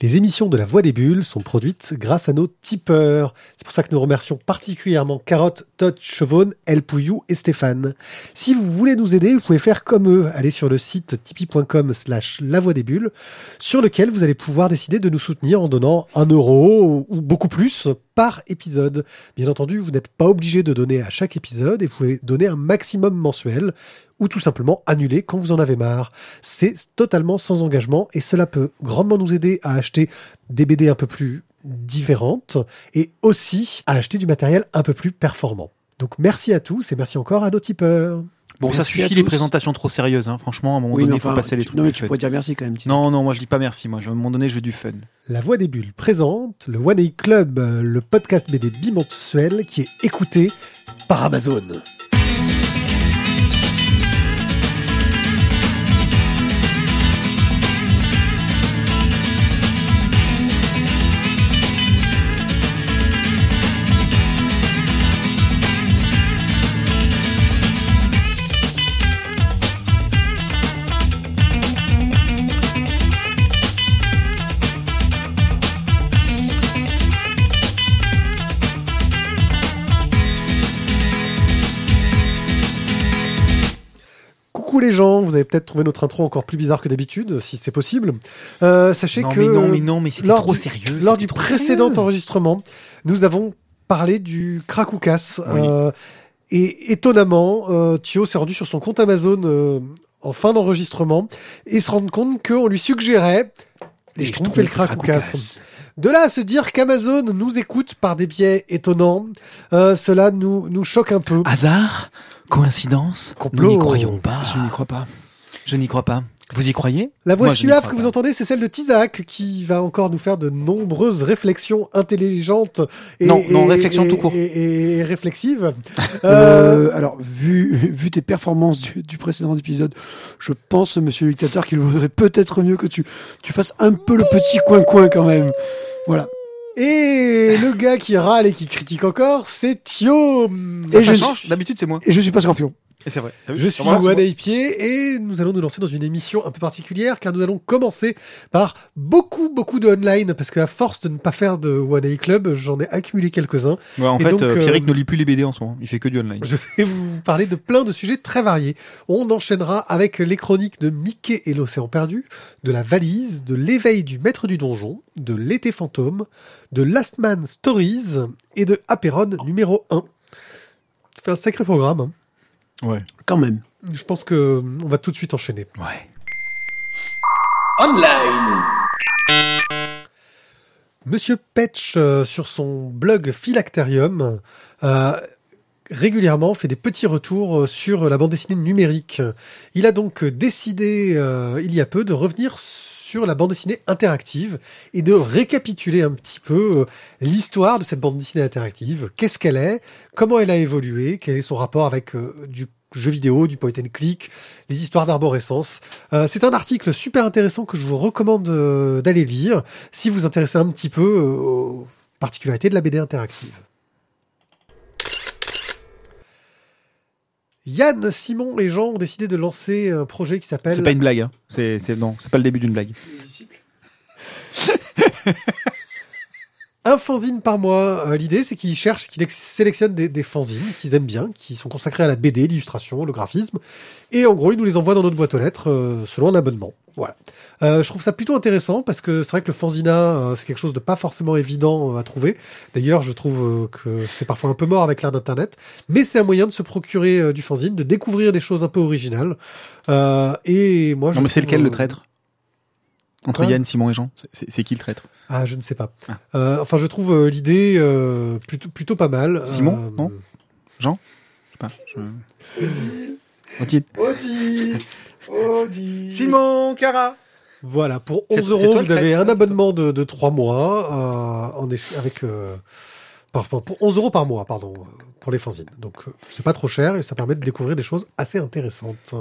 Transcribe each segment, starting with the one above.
Les émissions de La Voix des Bulles sont produites grâce à nos tipeurs. C'est pour ça que nous remercions particulièrement Carotte, Todd, Chevonne, El Pouillou et Stéphane. Si vous voulez nous aider, vous pouvez faire comme eux. Allez sur le site tipeee.com slash La Voix des Bulles, sur lequel vous allez pouvoir décider de nous soutenir en donnant un euro ou beaucoup plus par épisode. Bien entendu, vous n'êtes pas obligé de donner à chaque épisode et vous pouvez donner un maximum mensuel ou tout simplement annuler quand vous en avez marre. C'est totalement sans engagement et cela peut grandement nous aider à acheter des BD un peu plus différentes et aussi à acheter du matériel un peu plus performant. Donc merci à tous et merci encore à nos tipeurs. Bon, ça Merci suffit les présentations trop sérieuses, hein. franchement, à un moment Oui, donné, il faut enfin, passer les tu- trucs. Non, mais tu fun. pourrais dire merci quand même. Non, non, moi je dis pas merci, moi, à un moment donné, je veux du fun. La Voix des Bulles présente le One A Club, euh, le podcast BD bimensuel qui est écouté par Amazon. Les gens, vous avez peut-être trouvé notre intro encore plus bizarre que d'habitude, si c'est possible. Euh, sachez Non, que mais non, mais non, mais c'était trop du- sérieux. lors du précédent sérieux. enregistrement, nous avons parlé du crack ou casse. Oui. euh, et étonnamment, euh, Thio s'est rendu sur son compte Amazon euh, en fin d'enregistrement et se rend compte qu'on lui suggérait les schtroumpfs et le crack ou casse. De là à se dire qu'Amazon nous écoute par des biais étonnants, euh, cela nous, nous choque un peu. Hasard? Coïncidence? Complot. Nous n'y croyons pas. Je n'y crois pas. Je n'y crois pas. Vous y croyez? La voix Moi, suave que pas. vous entendez, c'est celle de Tizak qui va encore nous faire de nombreuses réflexions intelligentes et, Non, non, et- réflexions et- tout court. et, réflexives. Euh, Euh, alors, vu, vu tes performances du, du précédent épisode, je pense, monsieur le dictateur, qu'il vaudrait peut-être mieux que tu, tu fasses un peu le petit coin-coin quand même. Voilà. Et le gars qui râle et qui critique encore, c'est Thio. Et Ça je change suis- D'habitude, c'est moi. Et je suis pas scorpion. C'est vrai. Je suis c'est. Eye Pied et nous allons nous lancer dans une émission un peu particulière car nous allons commencer par beaucoup beaucoup de online parce qu'à force de ne pas faire de One Eye Club, j'en ai accumulé quelques-uns. Ouais, en Et fait, donc, euh, euh, Pierrick ne lit plus les BD en ce moment. Il fait que du online. Je vais vous parler de plein de sujets très variés. On enchaînera avec les chroniques de Mickey et l'océan perdu, de la valise, de l'éveil du maître du donjon, de l'été fantôme, de Last Man Stories et de Aperon numéro 1. Ça fait un sacré programme. hein. Ouais. Quand même. Je pense que on va tout de suite enchaîner. Ouais. Monsieur Petch, euh, sur son blog Philacterium, euh, régulièrement fait des petits retours euh, sur la bande dessinée numérique. Il a donc euh, décidé, euh, il y a peu, de revenir sur la bande dessinée interactive et de récapituler un petit peu euh, l'histoire de cette bande dessinée interactive. Qu'est-ce qu'elle est? Comment elle a évolué? Quel est son rapport avec euh, du jeu vidéo, du point and click, les histoires d'arborescence? Euh, c'est un article super intéressant que je vous recommande d'aller lire si vous intéressez un petit peu aux particularités de la BD interactive. Yann, Simon et Jean ont décidé de lancer un projet qui s'appelle C'est pas une blague. Hein. C'est, c'est, non, c'est pas le début d'une blague. un fanzine par mois. Euh, L'idée, c'est qu'ils cherchent, qu'ils sélectionnent des, des fanzines qu'ils aiment bien, qui sont consacrés à la BD, l'illustration, le graphisme. Et en gros, ils nous les envoient dans notre boîte aux lettres euh, selon un abonnement. Voilà. Euh, je trouve ça plutôt intéressant parce que c'est vrai que le fanzina, c'est quelque chose de pas forcément évident à trouver. D'ailleurs, je trouve que c'est parfois un peu mort avec l'ère d'Internet. Mais c'est un moyen de se procurer du fanzine, de découvrir des choses un peu originales. Euh, et moi, je Non, mais c'est lequel le traître? Entre Yann, Simon et Jean C'est, qui le traître? Ah, je ne sais pas. Ah. Euh, enfin, je trouve euh, l'idée euh, plutôt, plutôt pas mal. Simon, Euh, non Je sais pas. Je... Odile. Odile Odile Simon, Cara Voilà, pour C'est- 11 c'est euros, vous avez un hein, abonnement de, de 3 mois, euh, en avec, euh, par- pour 11 euros par mois, pardon, pour les fanzines. Donc, c'est pas trop cher et ça permet de découvrir des choses assez intéressantes.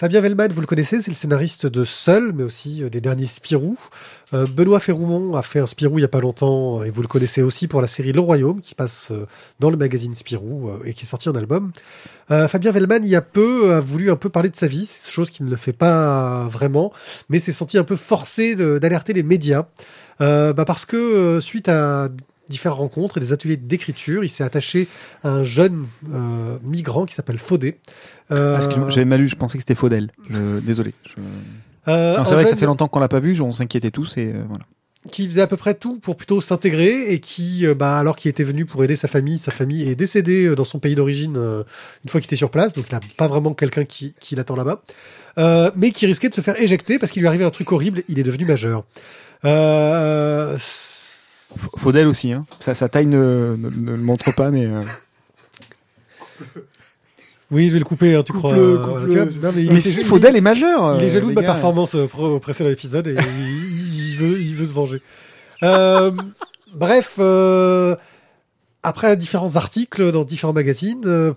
Fabien Vellman, vous le connaissez, c'est le scénariste de Seul, mais aussi euh, des derniers Spirou. Euh, Benoît Ferroumont a fait un Spirou il y a pas longtemps, et vous le connaissez aussi pour la série Le Royaume, qui passe euh, dans le magazine Spirou euh, et qui est sorti en album. Euh, Fabien Vellman, il y a peu, a voulu un peu parler de sa vie, chose qui ne le fait pas vraiment, mais s'est senti un peu forcé d'alerter les médias, Euh, bah parce que euh, suite à différentes rencontres et des ateliers d'écriture, il s'est attaché à un jeune euh, migrant qui s'appelle Faudé. Euh, Ah, Excuse-moi, j'avais mal lu, je pensais que c'était Faudel. Je- Désolé. Je- euh, c'est vrai que ça fait longtemps qu'on l'a pas vu, on s'inquiétait tous et voilà. qui faisait à peu près tout pour plutôt s'intégrer et qui, bah, alors qu'il était venu pour aider sa famille, sa famille est décédée dans son pays d'origine euh, une fois qu'il était sur place, donc il n'a pas vraiment quelqu'un qui, qui l'attend là-bas, euh, mais qui risquait de se faire éjecter parce qu'il lui arrivait un truc horrible, il est devenu majeur. Euh, Faudel aussi, hein. Sa, sa taille ne, ne, ne le montre pas, mais. euh, oui, je vais le couper, hein, tu crois. euh, tu non, mais Mais il- Faudel est majeur. Il est euh, jaloux de ma performance euh, au précédent épisode et il, il veut, il veut se venger. Euh, bref, euh, après différents articles dans différents magazines, euh,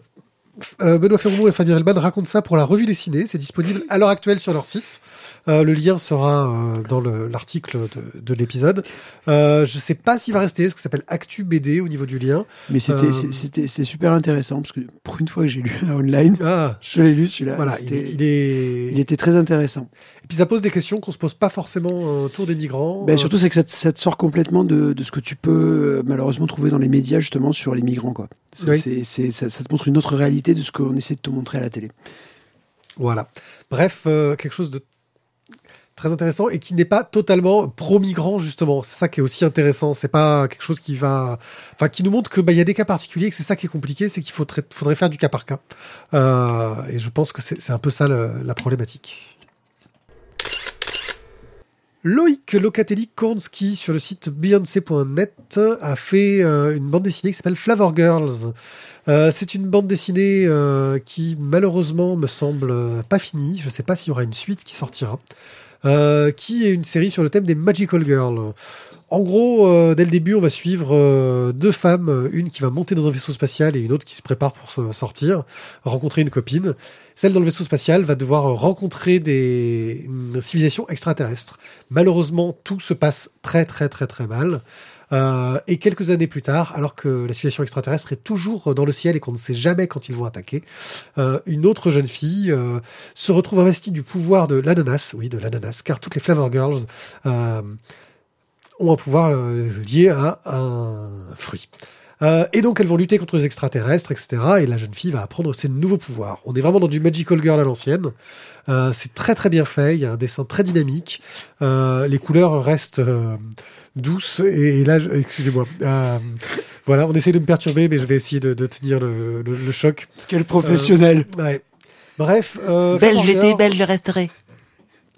Benoît Ferromont et Fabien Hellman racontent ça pour la revue dessinée. C'est disponible à l'heure actuelle sur leur site. Euh, le lien sera euh, dans le- l'article de, de l'épisode. Euh, je sais pas s'il va rester, ce ça s'appelle Actu BD au niveau du lien. Mais c'était Euh, c'était super intéressant parce que pour une fois que j'ai lu un online, Ah, je l'ai lu celui-là. voilà, il, est- il est. il était très intéressant. Et puis ça pose des questions qu'on se pose pas forcément autour des migrants. Ben, surtout, c'est que ça te, ça te sort complètement de, de ce que tu peux malheureusement trouver dans les médias justement sur les migrants. Quoi. Ça, ça te montre une autre réalité de ce qu'on essaie de te montrer à la télé. Voilà. Bref, euh, quelque chose de très intéressant et qui n'est pas totalement pro-migrant justement. C'est ça qui est aussi intéressant. C'est pas quelque chose qui va, enfin, qui nous montre que bah il y a des cas particuliers que c'est ça qui est compliqué, c'est qu'il faudrait, faire du cas par cas. Euh, et je pense que c'est un peu ça la problématique. Loïc Locatelli-Kornsky sur le site Beyoncé.net a fait euh, une bande dessinée qui s'appelle Flavor Girls. Euh, c'est une bande dessinée qui malheureusement me semble pas finie. Je sais pas s'il y aura une suite qui sortira. Euh, qui est une série sur le thème des Magical Girls. En gros, euh, dès le début, on va suivre euh, deux femmes, une qui va monter dans un vaisseau spatial et une autre qui se prépare pour sortir, rencontrer une copine. Celle dans le vaisseau spatial va devoir rencontrer des une civilisation extraterrestre. Malheureusement, tout se passe très très très très mal. Euh, et quelques années plus tard, alors que la civilisation extraterrestre est toujours dans le ciel et qu'on ne sait jamais quand ils vont attaquer, euh, une autre jeune fille euh, se retrouve investie du pouvoir de l'ananas, oui, de l'ananas, car toutes les Flavor Girls ont un pouvoir lié à un fruit. Euh, et donc elles vont lutter contre les extraterrestres, etc. Et la jeune fille va apprendre ses nouveaux pouvoirs. On est vraiment dans du Magical Girl à l'ancienne. Euh, c'est très très bien fait. Il y a un dessin très dynamique. Euh, les couleurs restent euh, douces. Et, et là, je- excusez-moi. Euh, voilà, on essaie de me perturber, mais je vais essayer de, de tenir le, le- le choc. Quel professionnel Ouais. Bref. Euh, Belle, j'étais belle, je resterai.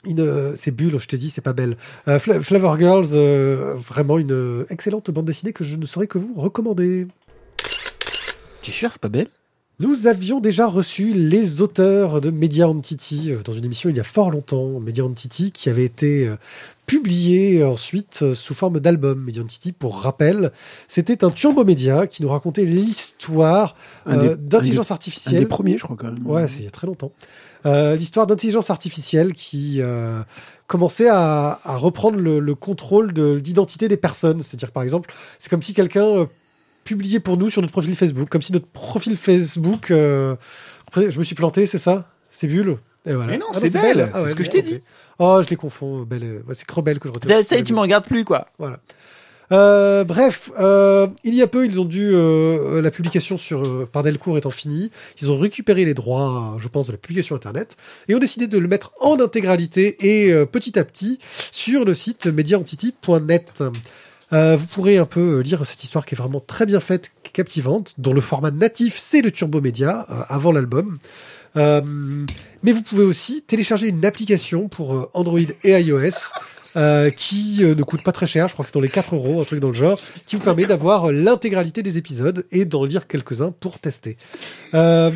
Une, euh, c'est Bulle, je t'ai dit, c'est pas belle. Euh, Fla- Flavor Girls, euh, vraiment une excellente bande dessinée que je ne saurais que vous recommander. Tu es sûr, c'est pas belle? Nous avions déjà reçu les auteurs de Media Entity euh, dans une émission il y a fort longtemps, Media Entity, qui avait été euh, publié ensuite euh, sous forme d'album. Media Entity, pour rappel, c'était un turbo média qui nous racontait l'histoire Un euh, d'intelligence Un artificielle. des premiers, je crois quand même. Ouais, c'est il y a très longtemps. Euh, L'histoire d'intelligence artificielle qui euh, commençait à, à reprendre le, le contrôle de l'identité des personnes. C'est-à-dire, par exemple, c'est comme si quelqu'un publiait pour nous sur notre profil Facebook, comme si notre profil Facebook. euh, Après, je me suis planté, c'est ça? C'est Bulle? Et voilà. Mais non, Ah c'est Belle, c'est Ah ce que je t'ai dit. Oh, je les confonds. Belle, euh, ouais, c'est Crebelle que je retiens. Ça, ça y est, tu me regardes plus, quoi. Voilà. Euh, bref, euh, il y a peu, ils ont dû euh, la publication sur euh, par Delcourt étant finie, ils ont récupéré les droits, je pense, de la publication internet et ont décidé de le mettre en intégralité et euh, petit à petit sur le site mediaentity.net. Euh, vous pourrez un peu lire cette histoire qui est vraiment très bien faite, captivante, dont le format natif c'est le Turbo Média euh, avant l'album. Euh, mais vous pouvez aussi télécharger une application pour euh, Android et iOS euh, qui euh, ne coûte pas très cher, je crois que c'est dans les 4 euros, un truc dans le genre, qui vous permet d'avoir l'intégralité des épisodes et d'en lire quelques-uns pour tester. Euh,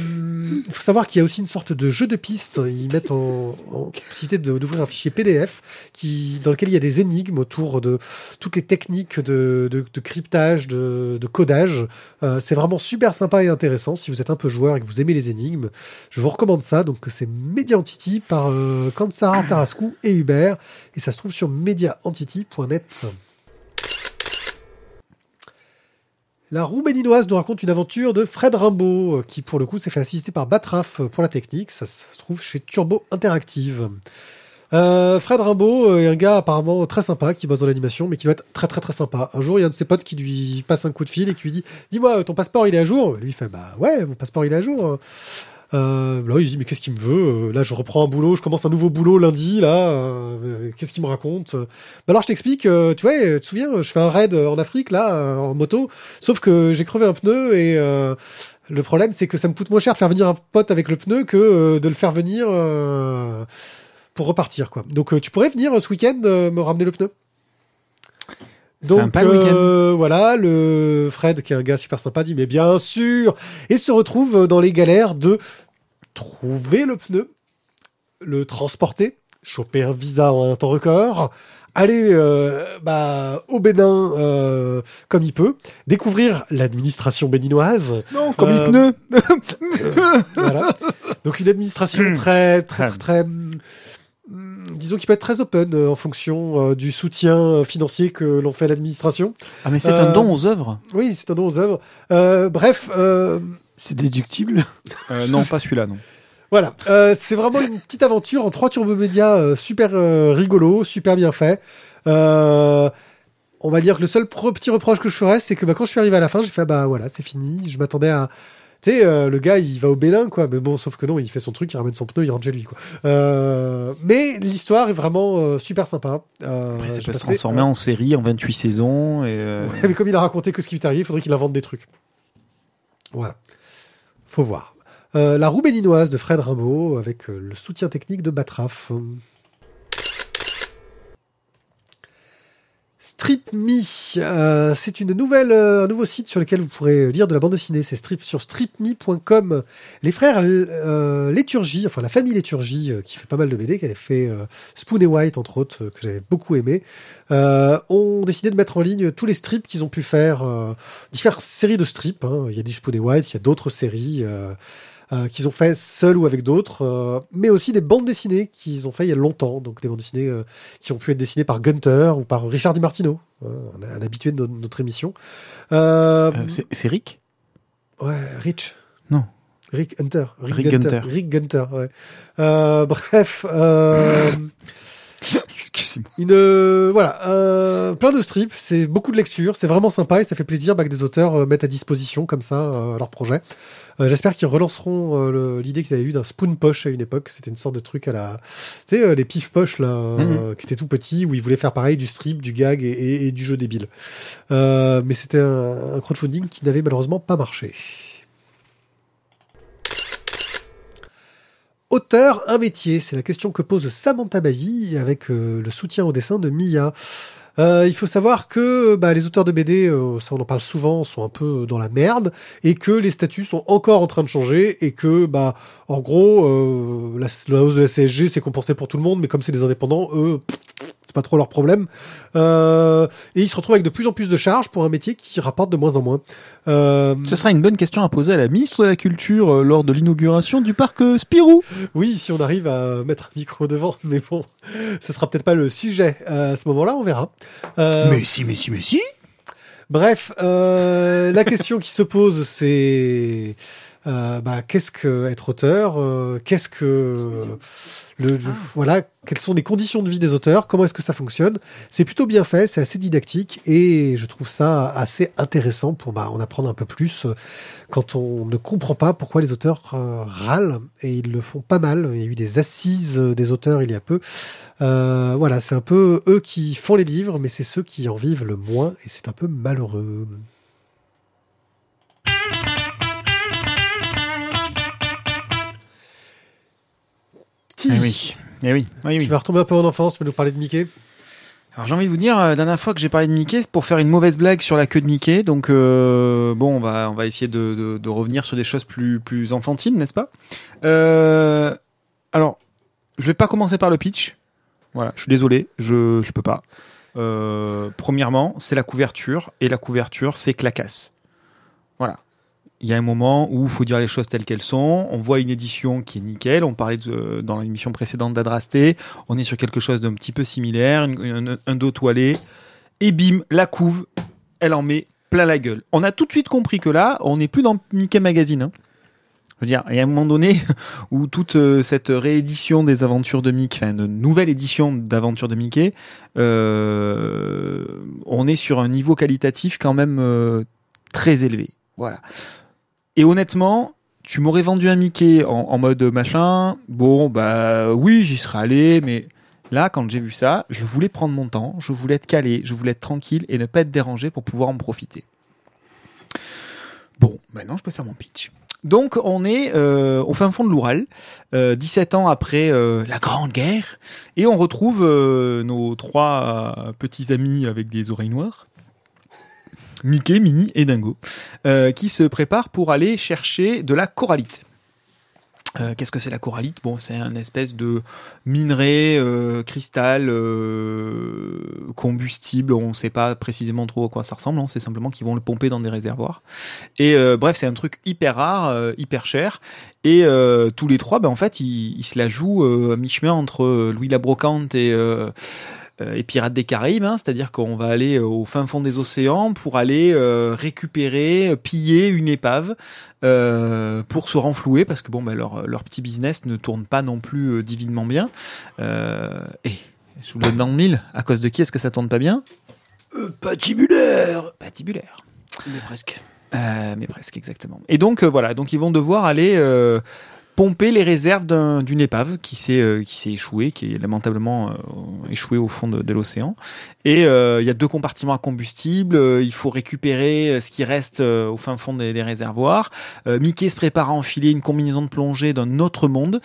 Il faut savoir qu'il y a aussi une sorte de jeu de pistes. Ils mettent en, en possibilité d'ouvrir un fichier PDF qui, dans lequel il y a des énigmes autour de toutes les techniques de, de, de cryptage, de, de codage. Euh, c'est vraiment super sympa et intéressant. Si vous êtes un peu joueur et que vous aimez les énigmes, je vous recommande ça. Donc c'est Mediantity par euh, Kansara Tarascou et Hubert. Et ça se trouve sur mediaentity.net. La roue béninoise nous raconte une aventure de Fred Rimbaud, qui pour le coup s'est fait assister par Batraf pour la technique. Ça se trouve chez Turbo Interactive. Euh, Fred Rimbaud est un gars apparemment très sympa qui bosse dans l'animation, mais qui doit être très très très sympa. Un jour, il y a un de ses potes qui lui passe un coup de fil et qui lui dit Dis-moi, ton passeport il est à jour? Lui fait Bah ouais, mon passeport il est à jour. Euh, là, il dit mais qu'est-ce qu'il me veut Euh, Là, je reprends un boulot, je commence un nouveau boulot lundi. Là, euh, qu'est-ce qu'il me raconte Bah alors, je t'explique. euh, tu vois, tu te souviens, je fais un raid en Afrique là, euh, en moto. Sauf que j'ai crevé un pneu et euh, le problème, c'est que ça me coûte moins cher de faire venir un pote avec le pneu que euh, de le faire venir euh, pour repartir, quoi. Donc, euh, tu pourrais venir euh, ce week-end euh, me ramener le pneu? Donc euh, voilà, le Fred, qui est un gars super sympa, dit mais bien sûr, et se retrouve dans les galères de trouver le pneu, le transporter, choper un visa en un temps record, aller euh, bah, au Bénin euh, comme il peut, découvrir l'administration béninoise. Non, comme Euh, les pneus. voilà. Donc une administration très, très, très, très, disons qu'il peut être très open euh, en fonction euh, du soutien euh, financier que l'on fait à l'administration. Ah, mais c'est Euh, un don aux œuvres. Oui, c'est un don aux œuvres. Euh, bref, euh, C'est déductible? Euh, non, pas celui-là, non. voilà. Euh, c'est vraiment une petite aventure en trois turbomédias euh, super euh, rigolo, super bien fait. Euh, on va dire que le seul pro- petit reproche que je ferais, c'est que bah, quand je suis arrivé à la fin, j'ai fait ah, bah voilà, c'est fini. Je m'attendais à tu sais, euh, le gars, il va au Bénin, quoi. Mais bon, sauf que non, il fait son truc, il ramène son pneu, il rentre chez lui, quoi. Euh, mais l'histoire est vraiment euh, super sympa. Après, ça peut se transformer en série en 28 saisons. Et Ouais, mais comme il a raconté que ce qui lui est arrivé, il faudrait qu'il invente des trucs. Voilà. Faut voir. La roue béninoise de Fred Rimbaud avec le soutien technique de Batraf. StripMe, euh, c'est une nouvelle, euh, un nouveau site sur lequel vous pourrez lire de la bande dessinée. C'est strip sur stripme.com. Les frères euh, Léturgie, enfin la famille Léturgie, euh, qui fait pas mal de BD, qui avait fait euh, Spoon et White entre autres, euh, que j'avais beaucoup aimé, euh, ont décidé de mettre en ligne tous les strips qu'ils ont pu faire, euh, différentes séries de strips. hein. Il y a du Spoon et White, il y a d'autres séries. Euh, euh, qu'ils ont fait seuls ou avec d'autres, euh, mais aussi des bandes dessinées qu'ils ont fait il y a longtemps, donc des bandes dessinées euh, qui ont pu être dessinées par Gunter ou par Richard Di Martino, hein, un, un habitué de no- notre émission. Euh, euh, c'est Rick? Ouais, Rich. Non. Rick Hunter. Rick Gunter. Gunter. Rick Gunter, ouais. Euh, bref, euh, Excusez-moi. une euh, voilà, euh, plein de strips, c'est beaucoup de lecture, c'est vraiment sympa et ça fait plaisir bah, que des auteurs euh, mettent à disposition comme ça euh, leur projet. Euh, J'espère qu'ils relanceront euh, l'idée qu'ils avaient eu d'un spoon poche à une époque. C'était une sorte de truc à la, tu sais, euh, les pif poches là, euh, qui étaient tout petits où ils voulaient faire pareil du strip, du gag et, et- et du jeu débile. Euh, mais c'était un, un crowdfunding qui n'avait malheureusement pas marché. Auteur, un métier, c'est la question que pose Samantha Bailly avec euh, le soutien au dessin de Mia. Euh, il faut savoir que bah, les auteurs de BD, euh, ça on en parle souvent, sont un peu dans la merde et que les statuts sont encore en train de changer et que bah en gros la, la hausse de la CSG c'est compensé pour tout le monde, mais comme c'est des indépendants, eux c'est pas trop leur problème. Euh, et ils se retrouvent avec de plus en plus de charges pour un métier qui rapporte de moins en moins. Euh, Ce sera une bonne question à poser à la ministre de la Culture euh, lors de l'inauguration du parc euh, Spirou. Oui, si on arrive à mettre un micro devant, mais bon, ce sera peut-être pas le sujet euh, à ce moment-là, on verra. Euh, si, mais si, mais si. Bref, euh, la question qui se pose, c'est euh, bah, qu'est-ce que être auteur euh, Qu'est-ce que le, le- voilà Quelles sont les conditions de vie des auteurs Comment est-ce que ça fonctionne C'est plutôt bien fait, c'est assez didactique et je trouve ça assez intéressant pour bah, en apprendre un peu plus euh, quand on ne comprend pas pourquoi les auteurs euh, râlent et ils le font pas mal. Il y a eu des assises euh, des auteurs il y a peu. Euh, voilà, c'est un peu eux qui font les livres, mais c'est ceux qui en vivent le moins et c'est un peu malheureux. Eh oui. Eh oui. Oui, Tu oui. vas retomber un peu en enfance, tu vas nous parler de Mickey? Alors j'ai envie de vous dire, euh, la dernière fois que j'ai parlé de Mickey, c'est pour faire une mauvaise blague sur la queue de Mickey. Donc euh, bon, on va on va essayer de, de, de revenir sur des choses plus plus enfantines, n'est-ce pas? Euh, Alors, je vais pas commencer par le pitch. Voilà, je suis désolé, je je peux pas. Euh, premièrement, c'est la couverture et la couverture, c'est clacasse. Il y a un moment où il faut dire les choses telles qu'elles sont. On voit une édition qui est nickel. On parlait de, dans l'émission précédente d'Adrasté. On est sur quelque chose d'un petit peu similaire, un, dos toilé. Et bim, la couve, elle en met plein la gueule. On a tout de suite compris que là, on n'est plus dans Mickey Magazine. hein. Je veux dire, il y a un moment donné où toute euh, cette réédition des aventures de Mickey, enfin, une nouvelle édition d'aventures de Mickey, euh, on est sur un niveau qualitatif quand même euh, très élevé. Voilà. Et honnêtement, tu m'aurais vendu un Mickey en, mode machin. Bon, bah oui, j'y serais allé, mais là, quand j'ai vu ça, je voulais prendre mon temps, je voulais être calé, je voulais être tranquille et ne pas être dérangé pour pouvoir en profiter. Bon, maintenant je peux faire mon pitch. Donc on est euh, au fin fond de l'Oural, euh, 17 ans après euh, la Grande Guerre, et on retrouve euh, nos trois euh, petits amis avec des oreilles noires, Mickey, Minnie et Dingo, euh, qui se préparent pour aller chercher de la corallite. Euh, Qu'est-ce que c'est la corallite Bon, c'est un espèce de minerai, euh, cristal, combustible. On ne sait pas précisément trop à quoi ça ressemble. On sait simplement qu'ils vont le pomper dans des réservoirs. Et bref, c'est un truc hyper rare, hyper cher. Et tous les trois, ben, en fait, ils, ils se la jouent à mi-chemin entre Louis la Brocante et, et Pirates des Caraïbes. hein. C'est-à-dire qu'on va aller euh, au fin fond des océans pour aller euh, récupérer, euh, piller une épave euh, pour se renflouer parce que bon, ben, leur, leur petit business ne tourne pas non plus euh, divinement bien. Euh, et je vous le donne dans le mille. À cause de qui est-ce que ça tourne pas bien? Euh, patibulaire Patibulaire. Mais presque. Euh, mais presque exactement. Et donc euh, voilà, donc ils vont devoir aller euh, pomper les réserves d'un- d'une épave qui s'est euh, qui s'est échouée, qui est lamentablement euh, échouée au fond de, l'océan. Et euh, il y a deux compartiments à combustible. il faut récupérer ce qui reste au fin fond des, réservoirs. Mickey se prépare à enfiler une combinaison de plongée d'un autre monde.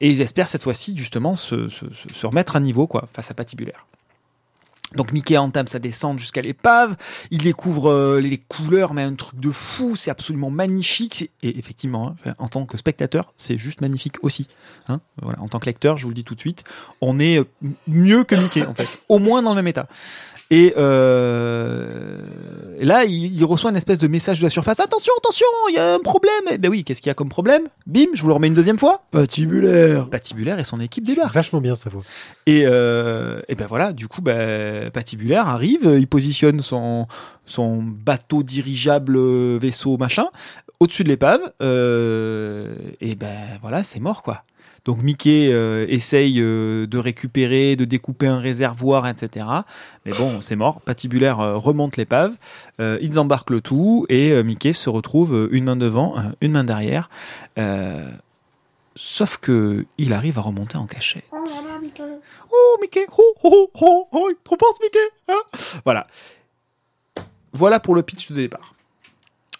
Et ils espèrent cette fois-ci justement se, se- se remettre à niveau quoi face à Patibulaire. Donc Mickey entame sa descente jusqu'à l'épave, il découvre euh, les couleurs, mais un truc de fou, c'est absolument magnifique. Et effectivement, hein, en tant que spectateur, c'est juste magnifique aussi. Hein voilà, en tant que lecteur, je vous le dis tout de suite, on est euh, mieux que Mickey en fait, au moins dans le même état. Et, euh, et là, il, il reçoit une espèce de message de la surface. Attention, attention, il y a un problème. Eh ben oui, qu'est-ce qu'il y a comme problème? Bim, je vous le remets une deuxième fois. Patibulaire Patibulaire et son équipe débarquent. Vachement bien sa voix. Et, euh, et ben voilà, du coup, ben, Patibulaire arrive, il positionne son, son bateau dirigeable vaisseau machin au-dessus de l'épave, euh, et ben voilà, c'est mort quoi. Donc Mickey euh, essaye euh, de récupérer, de découper un réservoir, etc. Mais bon, c'est mort. Patibulaire euh, remonte l'épave, euh, ils embarquent le tout et euh, Mickey se retrouve euh, une main devant, euh, une main derrière. Euh, sauf que il arrive à remonter en cachette. Oh Mickey, oh oh oh oh, trop pense Mickey. hein voilà. Voilà pour le pitch de départ.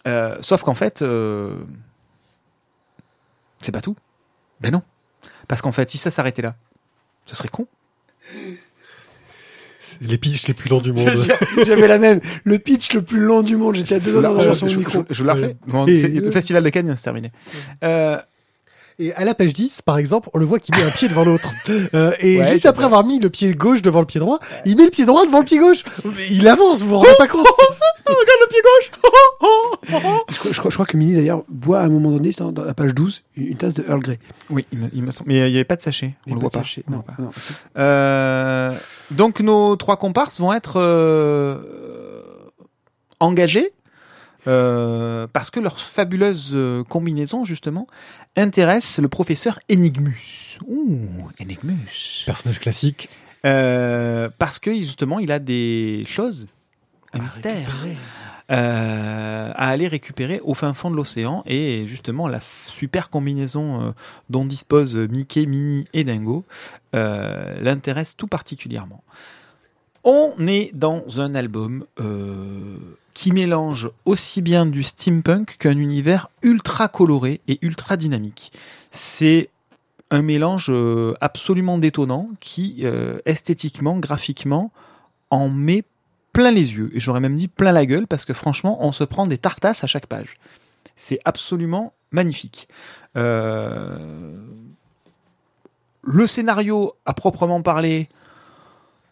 Euh, sauf qu'en fait, euh, c'est pas tout. Ben non. Parce qu'en fait, si ça s'arrêtait là, ce serait con. Les pitchs les plus longs du monde. J'avais la même. Le pitch le plus long du monde. J'étais à deux Là, d'en je, je, je, micro. je vous la refais. Bon, Et- c'est- le festival de Cannes vient de se terminer. Euh, Et à la page 10, par exemple, on le voit qu'il met un pied devant l'autre. Euh, et Ouais, juste après vrai. avoir mis le pied gauche devant le pied droit, il met le pied droit devant le pied gauche. Il avance, vous vous rendez pas compte regarde le pied gauche. Je, crois- je crois, je crois que Mini d'ailleurs boit à un moment donné, dans, dans la page 12, une, une tasse de Earl Grey. oui, il me, il me semble. Mais il n'y avait pas de sachet. On le pas voit de pas. sachet. Non, Euh, donc nos trois comparses vont être euh, engagés euh, parce que leur fabuleuse euh, combinaison justement intéresse le professeur Enigmus. Ouh, Enigmus. Personnage classique. Euh, parce que justement il a des choses, un mystère euh, à aller récupérer au fin fond de l'océan et justement la super combinaison euh, dont disposent Mickey, Minnie et Dingo euh, l'intéresse tout particulièrement. On est dans un album euh, qui mélange aussi bien du steampunk qu'un univers ultra coloré et ultra dynamique. C'est un mélange euh, absolument détonnant qui, euh, esthétiquement, graphiquement, en met plein les yeux. Et j'aurais même dit plein la gueule parce que franchement, on se prend des tartasses à chaque page. C'est absolument magnifique. Euh, Le scénario, à proprement parler,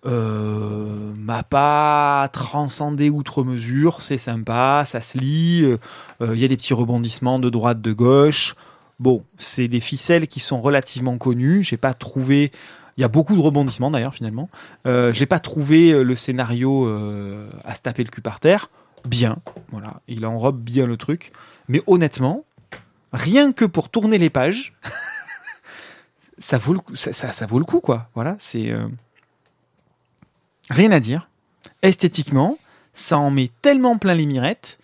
euh, m'a pas transcendé outre mesure. C'est sympa, ça se lit. euh, Il y a des petits rebondissements de droite, de gauche. Bon, c'est des ficelles qui sont relativement connues. J'ai pas trouvé. Il y a beaucoup de rebondissements d'ailleurs finalement. Euh, J'ai pas trouvé euh, le scénario euh, à se taper le cul par terre. Bien, voilà, il enrobe bien le truc. Mais honnêtement, rien que pour tourner les pages, ça vaut le coup. Ça, ça- vaut le coup quoi. Voilà, c'est euh, rien à dire. Esthétiquement, ça en met tellement plein les mirettes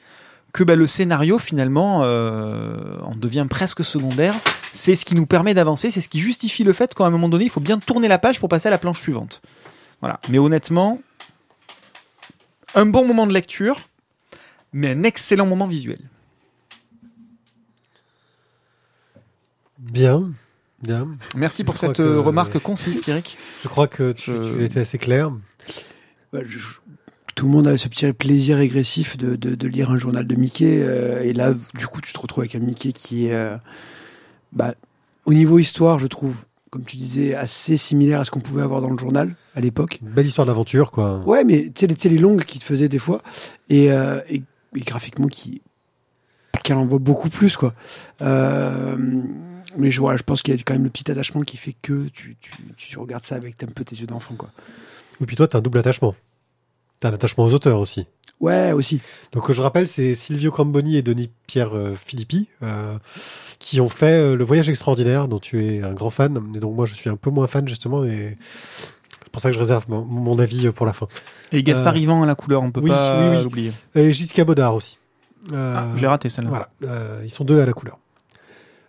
que bah, le scénario finalement euh, en devient presque secondaire. C'est ce qui nous permet d'avancer, c'est ce qui justifie le fait qu'à un moment donné, il faut bien tourner la page pour passer à la planche suivante. Voilà. Mais honnêtement, un bon moment de lecture, mais un excellent moment visuel. Bien, bien. Merci pour Je cette que- euh, remarque concise, Pierrick. Je crois que tu, Je- tu étais assez clair. Bah, je- tout le monde a ce petit plaisir régressif de, de, de lire un journal de Mickey. euh, et là, du coup, tu te retrouves avec un Mickey qui est, euh, bah, au niveau histoire, je trouve, comme tu disais, assez similaire à ce qu'on pouvait avoir dans le journal à l'époque. Belle histoire d'aventure, quoi. Ouais, mais tu sais, les, longues qui te faisaient des fois, et, euh, et, et graphiquement qui qu'elle en voit beaucoup plus, quoi. Mais je, voilà, je pense qu'il y a quand même le petit attachement qui fait que tu, tu, tu regardes ça avec un peu tes yeux d'enfant, quoi. Et puis toi, t'as un double attachement. T'as un attachement aux auteurs aussi. Ouais, aussi. Donc je rappelle, c'est Silvio Camboni et Denis Pierre euh, Filippi euh, qui ont fait euh, le voyage extraordinaire dont tu es un grand fan. Et donc moi, je suis un peu moins fan justement. Et c'est pour ça que je réserve mon, mon avis euh, pour la fin. Et Gaspard Euh, Yvan à la couleur, on peut oui, pas oui, oui. l'oublier. Et Jessica Baudard aussi. Euh, Ah, j'ai raté celle-là. Voilà, euh, ils sont deux à la couleur.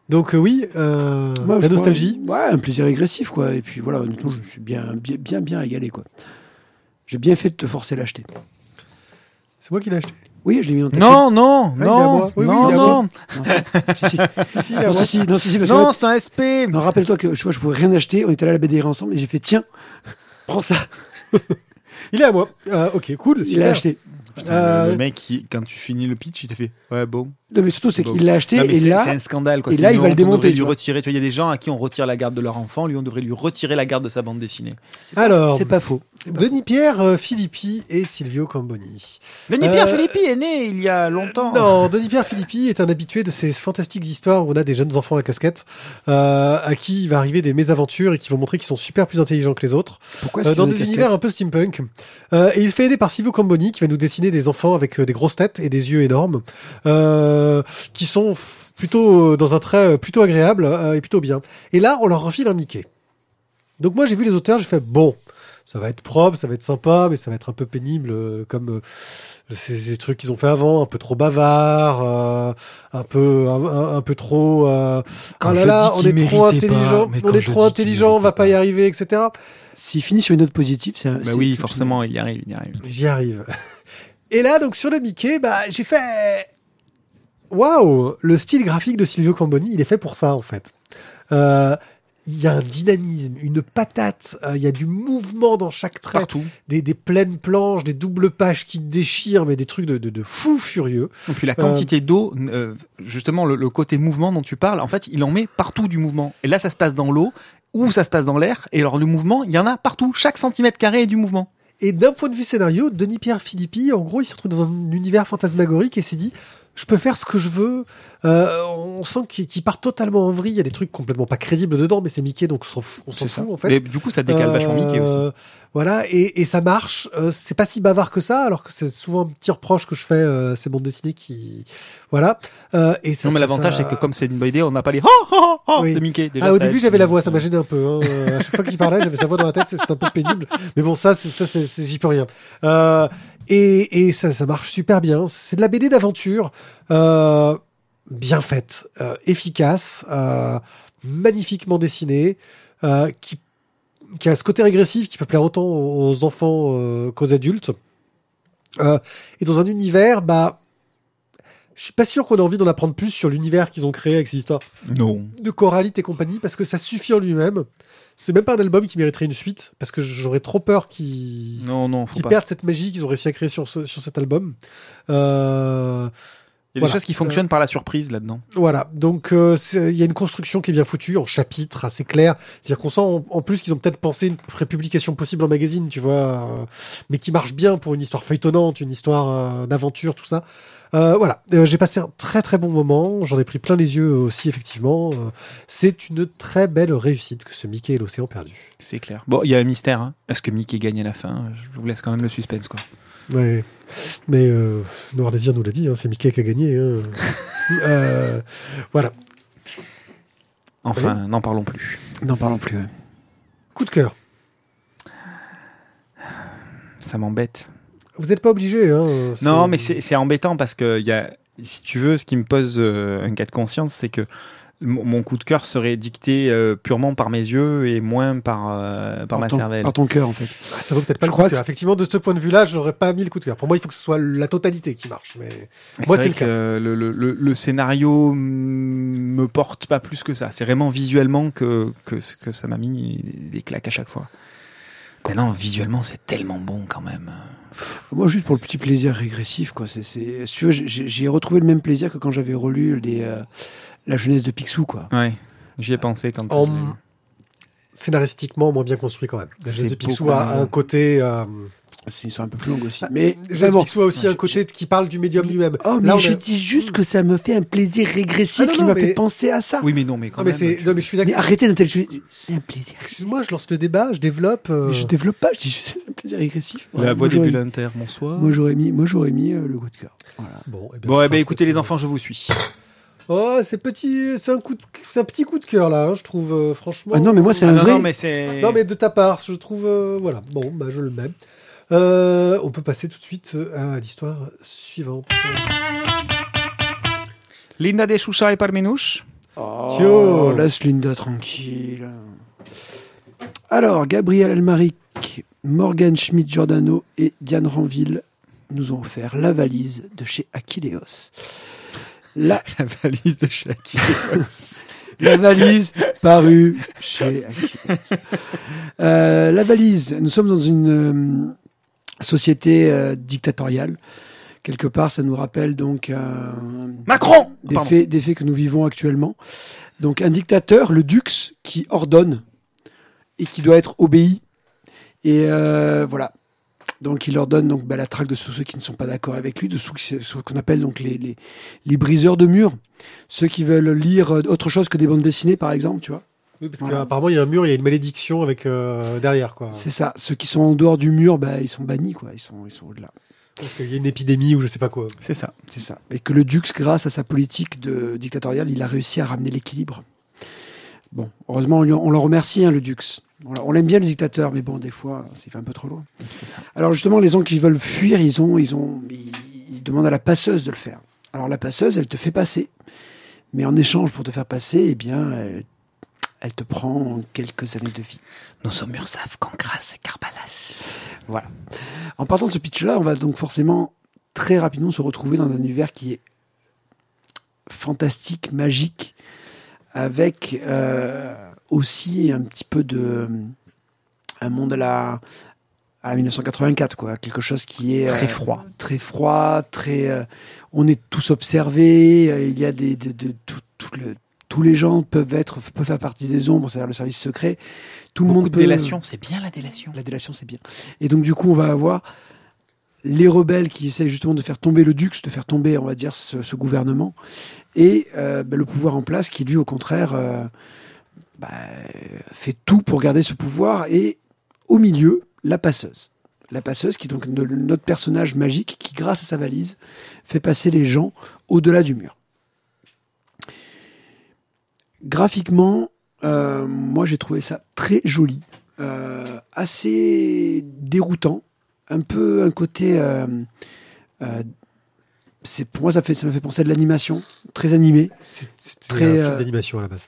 Donc euh, oui, euh, la crois- nostalgie. Ouais, un plaisir régressif, quoi. Et puis voilà, honnêtement, je me suis bien, bien, bien, bien régalé, quoi. J'ai bien fait de te forcer à l'acheter. C'est moi qui l'ai acheté. Oui, je l'ai mis dans ta Non, non, Ah, non. Oui, non, non. Non, si, si, Non, si, si, non, si, si, parce que non, là, c'est un SP. non, rappelle-toi que je vois, je pouvais rien acheter. On était allé à la BD ensemble et j'ai fait tiens, prends ça. Il est à moi. Euh, ok, cool. Il l'a acheté. Putain, Euh, le, mec, qui- quand tu finis le pitch, il te fait Ouais, bon. Non, mais surtout, c'est qu'il l'a acheté Non, et là, c'est un scandale. Quoi. et là, il va le on démonter, tu lui retirer. Tu vois, il y a des gens à qui on retire la garde de leur enfant. Lui, on devrait lui retirer la garde de sa bande dessinée. Alors, c'est pas faux. Denis Pierre euh, Filippi et Silvio Camboni. Denis Euh, Pierre Philippi est né il y a longtemps. Non, Denis Pierre Filippi est un habitué de ces fantastiques histoires où on a des jeunes enfants à casquette euh, à qui il va arriver des mésaventures et qui vont montrer qu'ils sont super plus intelligents que les autres Pourquoi est-ce euh, qu'il dans a des univers un peu steampunk. Euh, et il fait aider par Silvio Camboni qui va nous dessiner des enfants avec euh, des grosses têtes et des yeux énormes euh, qui sont plutôt euh, dans un trait euh, plutôt agréable euh, et plutôt bien. Et là, on leur refile un Mickey. Donc moi j'ai vu les auteurs, j'ai fait bon, ça va être propre, ça va être sympa, mais ça va être un peu pénible euh, comme euh, ces, ces trucs qu'ils ont fait avant, un peu trop bavard, euh, un peu un, un- un peu trop. Euh, Quand oh là là, on est trop pas, intelligent, on est trop intelligent, on va pas y arriver, etc. S'il finit sur une note positive, c'est. Bah oui, forcément, il y arrive, il y arrive. J'y arrive. Et là, donc sur le Mickey, bah j'ai fait. Waouh, le style graphique de Silvio Camboni, il est fait pour ça en fait. Euh, Il y a un dynamisme, une patate, euh, il y a du mouvement dans chaque trait, Partout. des, des pleines planches, des doubles pages qui déchirent, mais des trucs de, de, de fou furieux. Et puis la quantité d'eau, euh, justement, le, le côté mouvement dont tu parles, en fait, il en met partout du mouvement. Et là, ça se passe dans l'eau, ou ça se passe dans l'air. Et alors, le mouvement, il y en a partout. Chaque centimètre carré est du mouvement. Et d'un point de vue scénario, Denis Pierre Philippi, en gros, il se retrouve dans un univers fantasmagorique et s'est dit, je peux faire ce que je veux. Euh, on sent qu'il qu'il part totalement en vrille. Il y a des trucs complètement pas crédibles dedans, mais c'est Mickey, donc on s'en fout, fout en fait. Mais du coup, ça décale vachement Mickey aussi. Euh, Voilà, et, et ça marche. Euh, c'est pas si bavard que ça, alors que c'est souvent un petit reproche que je fais euh, ces bandes dessinées qui, voilà. Euh, et ça, Non, mais l'avantage, ça- c'est que comme c'est une bonne idée, on n'a pas les oh, oh, oh, oh Oui. de Mickey. Déjà, ah, au début, j'avais la voix, ça m'a gêné un peu. Hein. Euh, à chaque fois qu'il parlait, j'avais sa voix dans la tête, c'est un peu pénible. Mais bon, ça, c'est ça, j'y peux rien. Et et ça, ça marche super bien. C'est de la BD d'aventure, euh, bien faite, euh, efficace, euh, magnifiquement dessinée, euh, qui qui a ce côté régressif qui peut plaire autant aux enfants euh, qu'aux adultes. Euh, et dans un univers, bah Je suis pas sûr qu'on ait envie d'en apprendre plus sur l'univers qu'ils ont créé avec ces histoires Non. de Coralite et compagnie, parce que ça suffit en lui-même. C'est même pas un album qui mériterait une suite, parce que j'aurais trop peur qu'ils Non, non, qu'ils perdent cette magie qu'ils ont réussi à créer sur, ce- sur cet album. Euh, Il y a Voilà. des choses qui fonctionnent par la surprise là-dedans. Voilà, donc euh, il y a une construction qui est bien foutue, en chapitres assez clairs. C'est-à-dire qu'on sent en, en plus qu'ils ont peut-être pensé une prépublication possible en magazine, tu vois, euh, mais qui marche bien pour une histoire feuilletonnante, une histoire euh, d'aventure, tout ça. Euh, voilà, Euh, j'ai passé un très très bon moment, j'en ai pris plein les yeux aussi, effectivement. Euh, c'est une très belle réussite que ce Mickey et l'océan perdu. C'est clair. Bon, il y a un mystère. Hein. Est-ce que Mickey gagne à la fin? Je vous laisse quand même le suspense, quoi. Ouais, mais euh, Noir Désir nous l'a dit, hein, c'est Mickey qui a gagné. Hein. Euh, voilà, Enfin, n'en parlons plus. N'en parlons plus. ouais. coup de cœur. Ça m'embête. Vous n'êtes pas obligé. Hein, Non, mais c'est c'est embêtant parce que il y a, si tu veux, ce qui me pose euh, un cas de conscience, c'est que mon coup de cœur serait dicté euh, purement par mes yeux et moins par, euh, par ma ton, cervelle. Par ton cœur, en fait. Ah, ça vaut peut-être pas Je le coup crois de que cœur. Effectivement, de ce point de vue-là, je n'aurais pas mis le coup de cœur. Pour moi, il faut que ce soit la totalité qui marche. Mais Et Moi, c'est le que le, le, le, le scénario me porte pas plus que ça. C'est vraiment visuellement que, que, que ça m'a mis des claques à chaque fois. Mais non, visuellement, c'est tellement bon quand même. Moi, juste pour le petit plaisir régressif, quoi. C'est, c'est, si tu veux, j'ai, retrouvé le même plaisir que quand j'avais relu les, euh, la jeunesse de Picsou, quoi. Ouais, j'y ai pensé quand en... scénaristiquement, moins bien construit quand même. De Picsou a un côté. Euh... C'est, ils sont un peu plus longues aussi. Ah, Mais vraiment. de Picsou a aussi un côté qui parle du médium lui-même. Oh, mais Là, je dis juste que ça me fait un plaisir régressif Ah, non, qui m'a mais- fait penser à ça. Oui, mais non, mais quand Non, mais même. tu- Non, mais je suis Mais d'accord. arrêtez d'intellectualiser. C'est un plaisir. Excuse-moi, je lance le débat, je développe. euh, Mais je développe pas, je dis juste c'est un plaisir régressif. La voix moi, des j'aurais- bulles bonsoir. Moi, j'aurais mis, moi, j'aurais mis euh, le coup de cœur. Voilà. Bon, eh ben, Bon, eh ben, écoutez les enfants, je vous suis. Oh, c'est petit, c'est un coup, de... c'est un petit coup de cœur là, hein, je trouve. euh, franchement. Ah non, mais moi, c'est Ah un non, vrai. non, mais c'est. Non, mais de ta part, je trouve. euh, voilà. Bon, bah, je le mets. Euh, on peut passer tout de suite à l'histoire suivante. Linda de Choucha et Parmenouche. Oh, Tio. laisse Linda tranquille. Alors, Gabriel Elmaric, Morgan Schmidt-Giordano et Diane Ranville nous ont offert la valise de chez Aquileos. La, La valise de Shaki. la valise parue chez. Euh, la valise, nous sommes dans une euh, société euh, dictatoriale. Quelque part, ça nous rappelle donc un, Macron des Pardon. faits, des faits que nous vivons actuellement. Donc un dictateur, le dux, qui ordonne et qui doit être obéi. Et euh, voilà. Donc il ordonne donc bah, la traque de ceux qui ne sont pas d'accord avec lui, de ceux, ceux qu'on appelle donc les, les, les briseurs de murs, ceux qui veulent lire euh, autre chose que des bandes dessinées par exemple, tu vois. Oui, parce Voilà. qu'apparemment, il y a un mur, il y a une malédiction avec euh, derrière, quoi. C'est ça. Ceux qui sont en dehors du mur, bah, ils sont bannis, quoi. Ils sont, ils sont au-delà. Parce qu'il y a une épidémie ou je sais pas quoi. C'est ça. C'est ça. Et que le Dux, grâce à sa politique de dictatoriale, il a réussi à ramener l'équilibre. Bon, heureusement, on, lui- on le remercie, hein, le Dux. On, l'aime bien, le dictateur, mais bon, des fois, c'est un peu trop loin. C'est ça. Alors justement, les gens qui veulent fuir, ils, ont, ils, ont, ils, ils demandent à la passeuse de le faire. Alors la passeuse, elle te fait passer. Mais en échange pour te faire passer, eh bien, elle, elle te prend quelques années de vie. Nous sommes Ursaf, Cancras et Carbalas. Voilà. En partant de ce pitch-là, on va donc forcément très rapidement se retrouver dans un univers qui est fantastique, magique, avec euh, aussi un petit peu de un monde à la à la 1984 quoi, quelque chose qui est Très euh, froid. très froid, très euh, on est tous observés, euh, il y a des de, de- tout, tout le- tous les gens peuvent être peuvent faire partie des ombres, c'est-à-dire le service secret. Tout le monde de peut délation. C'est bien la délation. la délation, c'est bien. Et donc, du coup, on va avoir les rebelles qui essaient justement de faire tomber le Dux, de faire tomber, on va dire, ce, ce gouvernement, et bah, le pouvoir en place qui, lui, au contraire, bah, fait tout pour garder ce pouvoir. Et au milieu, la passeuse. La passeuse, qui est donc no- notre personnage magique, qui, grâce à sa valise, fait passer les gens au-delà du mur. Graphiquement, euh, moi j'ai trouvé ça très joli, euh, assez déroutant, un peu un côté. euh, c'est pour moi ça fait ça m'a fait penser à de l'animation, très animé. C'est Très, un film d'animation à la base.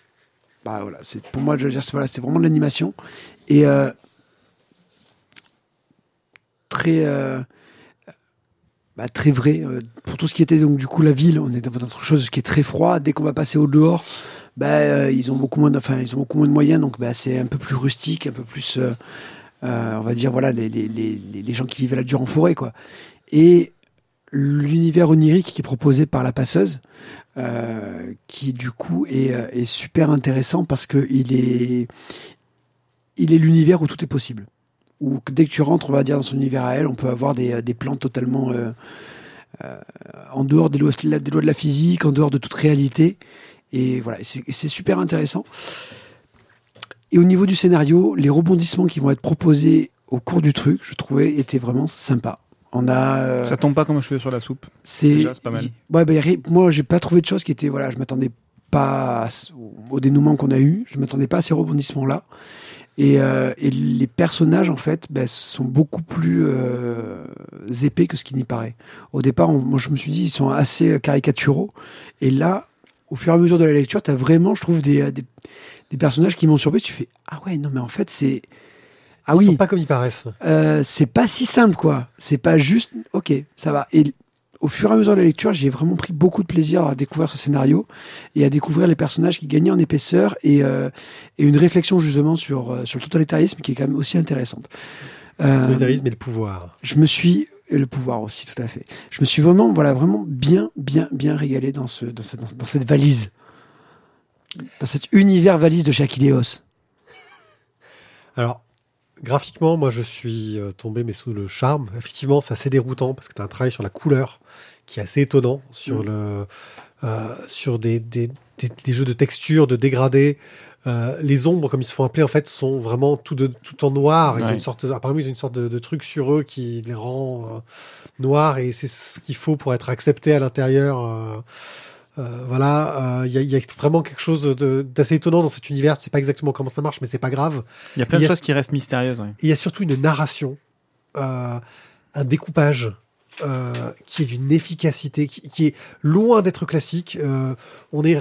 Bah voilà, c'est pour moi je veux dire voilà, c'est vraiment de l'animation et euh, très euh, bah, très vrai. Euh, pour tout ce qui était donc du coup la ville, on est dans autre chose qui est très froid. Dès qu'on va passer au dehors, bah, ils ont beaucoup moins, de, enfin ils ont beaucoup moins de moyens, donc bah, c'est un peu plus rustique, un peu plus, on va dire voilà les, les, les, les, gens qui vivent là dure en forêt quoi. Et l'univers onirique qui est proposé par la passeuse, qui du coup est, est super intéressant parce que il est il est l'univers où tout est possible où dès que tu rentres, on va dire, dans son univers à elle, on peut avoir des, des plans totalement euh, euh, en dehors des lois, des lois, de la physique, en dehors de toute réalité. Et voilà, c'est super intéressant. Et au niveau du scénario, les rebondissements qui vont être proposés au cours du truc, je trouvais, étaient vraiment sympas. On a, euh, ça tombe pas comme un cheveu sur la soupe. C'est pas mal. Ouais, bah, moi, j'ai pas trouvé de choses qui étaient. Voilà, je m'attendais pas au dénouement qu'on a eu. Je m'attendais pas à ces rebondissements-là. Et, euh, et, les personnages, en fait, ben, sont beaucoup plus euh, épais que ce qui n'y paraît. Au départ, moi, je me suis dit, ils sont assez caricaturaux. Et là, au fur et à mesure de la lecture, tu as vraiment, je trouve, des, des, des personnages qui m'ont surpris. Tu fais, ah ouais, non, mais en fait, c'est. Ah ils oui. sont pas comme ils paraissent. Euh, c'est pas si simple, quoi. C'est pas juste, ok, ça va. Et au fur et à mesure de la lecture, j'ai vraiment pris beaucoup de plaisir à découvrir ce scénario et à découvrir les personnages qui gagnaient en épaisseur et, euh, et une réflexion justement sur, euh, sur le totalitarisme qui est quand même aussi intéressante. Le euh, totalitarisme et le pouvoir. Je me suis et le pouvoir aussi, tout à fait. Je me suis vraiment, voilà, vraiment bien, bien, bien régalé dans ce, dans cette, dans cette valise, dans cet univers valise de Shakileos. Alors, graphiquement, moi, je suis euh, tombé mais sous le charme. Effectivement, c'est assez déroutant parce que tu as un travail sur la couleur qui est assez étonnant sur mm. le euh, sur des, des, des, jeux de texture, de dégradés. Euh, les ombres, comme ils se font appeler, en fait, sont vraiment tout, de, tout en noir. Ils ont une sorte, apparemment, ils ont une sorte de, de truc sur eux qui les rend noirs et c'est ce qu'il faut pour être accepté à l'intérieur. Euh, voilà, il euh, y, y, a vraiment quelque chose d'assez étonnant dans cet univers. Je sais pas exactement comment ça marche, mais c'est pas grave. Il y a plein de choses qui restent mystérieuses. Il y a surtout une narration, euh, un découpage euh, qui est d'une efficacité qui, qui, est loin d'être classique. Euh, on est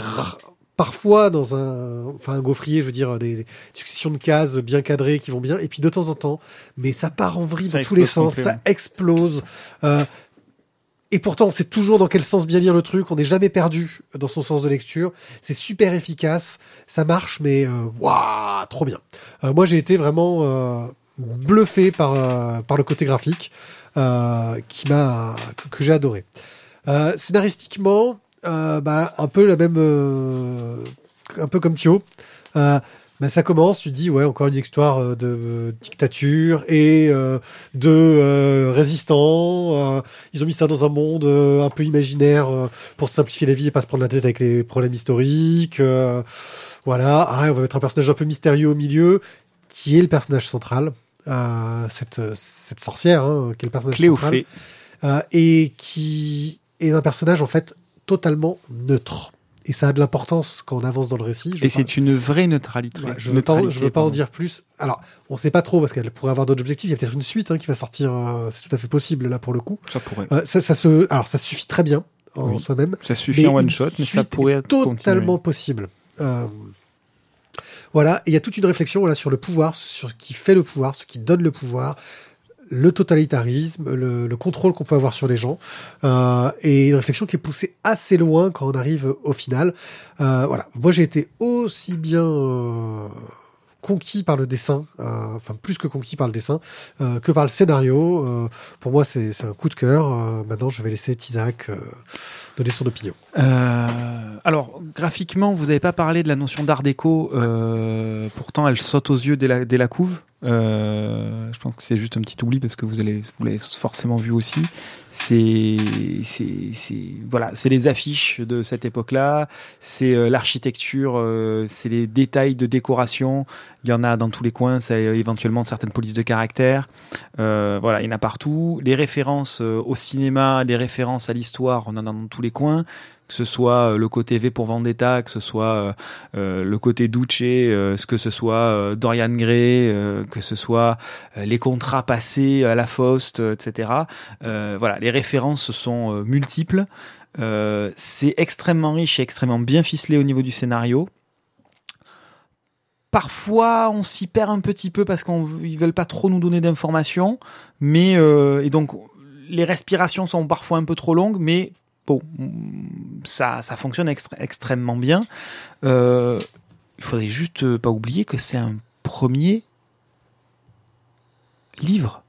parfois dans un, enfin un gaufrier, je veux dire, des, successions de cases bien cadrées qui vont bien, et puis de temps en temps, mais ça part en vrille dans tous les sens, ça explose. Euh, et pourtant, on sait toujours dans quel sens bien lire le truc. On n'est jamais perdu dans son sens de lecture. C'est super efficace. Ça marche, mais euh, waouh, trop bien. Euh, moi, j'ai été vraiment euh, bluffé par par le côté graphique qui m'a que j'ai adoré. scénaristiquement, bah un peu la même, un peu comme Thio. Ben ça commence, tu dis ouais encore une histoire euh, de euh, dictature et euh, de résistants. ils ont mis ça dans un monde un peu imaginaire pour simplifier la vie et pas se prendre la tête avec les problèmes historiques. voilà, ah, on va mettre un personnage un peu mystérieux au milieu, qui est le personnage central, cette cette sorcière, hein, qui est le personnage central, et qui est un personnage en fait totalement neutre et ça a de l'importance quand on avance dans le récit. et c'est une vraie neutralité. je ne veux, pas, veux pas en dire plus. Alors, on ne sait pas trop parce qu'elle pourrait avoir d'autres objectifs. Il y a peut-être une suite hein, qui va sortir. Euh, c'est tout à fait possible là pour le coup. Ça pourrait. Euh, ça, ça, se. Alors, ça suffit très bien en soi-même. Ça suffit en one shot, mais ça pourrait être totalement possible. Euh, voilà, et il y a toute une réflexion voilà sur le pouvoir, sur ce qui fait le pouvoir, ce qui donne le pouvoir, le totalitarisme, le, contrôle qu'on peut avoir sur les gens, euh, et une réflexion qui est poussée assez loin quand on arrive au final. Euh, voilà, moi j'ai été aussi bien euh, conquis par le dessin, euh, enfin plus que conquis par le dessin, que par le scénario. Pour moi, c'est un coup de cœur. maintenant, je vais laisser Tizak donner son opinion. alors, graphiquement, vous n'avez pas parlé de la notion d'art déco. pourtant, elle saute aux yeux dès la couve? Euh, je pense que c'est juste un petit oubli parce que vous allez vous l'avez forcément vu aussi. C'est voilà, c'est les affiches de cette époque-là, c'est euh, l'architecture, euh, c'est les détails de décoration. Il y en a dans tous les coins, c'est éventuellement certaines polices de caractère. voilà, il y en a partout. Les références au cinéma, les références à l'histoire, on en a dans tous les coins que ce soit euh, le côté V pour Vendetta, que ce soit euh, euh, le côté Duce, que ce soit Dorian Gray, que ce soit les contrats passés à la Faust, etc. voilà, les références sont multiples. c'est extrêmement riche et extrêmement bien ficelé au niveau du scénario. Parfois, on s'y perd un petit peu parce qu'ils veulent pas trop nous donner d'informations, et donc les respirations sont parfois un peu trop longues, mais bon, ça, ça fonctionne extré- extrêmement bien. Euh, il faudrait juste euh, pas oublier que c'est un premier livre.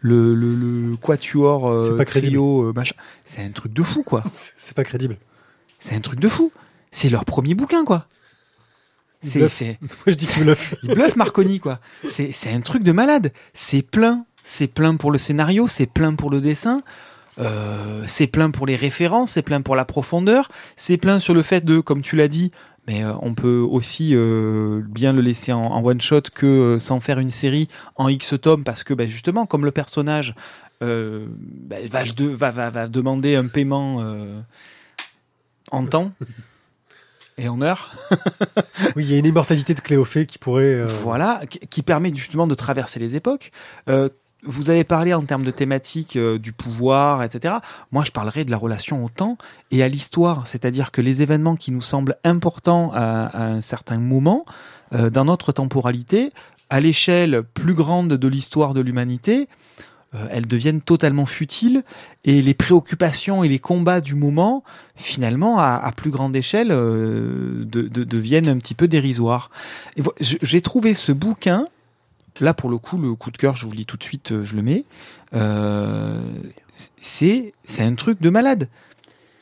Le, le, le quatuor euh, C'est pas crédible. trio, euh, machin. C'est un truc de fou, quoi. C'est pas crédible. C'est un truc de fou. C'est leur premier bouquin, quoi. Ils C'est, bluffent. c'est, Moi, je dis qu'il bluffe. il bluffe Marconi, quoi. C'est, c'est un truc de malade. C'est plein. C'est plein pour le scénario, c'est plein pour le dessin, euh, c'est plein pour les références, c'est plein pour la profondeur, c'est plein sur le fait de, comme tu l'as dit, mais euh, on peut aussi euh, bien le laisser en, en one shot que sans faire une série en X tomes parce que bah, justement comme le personnage bah, va, de- va, va, va demander un paiement en temps et en heure. Oui, il y a une immortalité de Cléophée qui pourrait. euh, Voilà, qui- qui permet justement de traverser les époques. Euh, vous avez parlé en termes de thématiques euh, du pouvoir, etc. Moi, je parlerai de la relation au temps et à l'histoire, c'est-à-dire que les événements qui nous semblent importants à, un certain moment, euh, dans notre temporalité, à l'échelle plus grande de l'histoire de l'humanité, euh, elles deviennent totalement futiles et les préoccupations et les combats du moment, finalement, à, plus grande échelle, euh, de- de- deviennent un petit peu dérisoires. J'ai trouvé ce bouquin, là pour le coup, le coup de cœur, je vous le lis tout de suite, euh, je le mets. Euh, c'est c'est un truc de malade.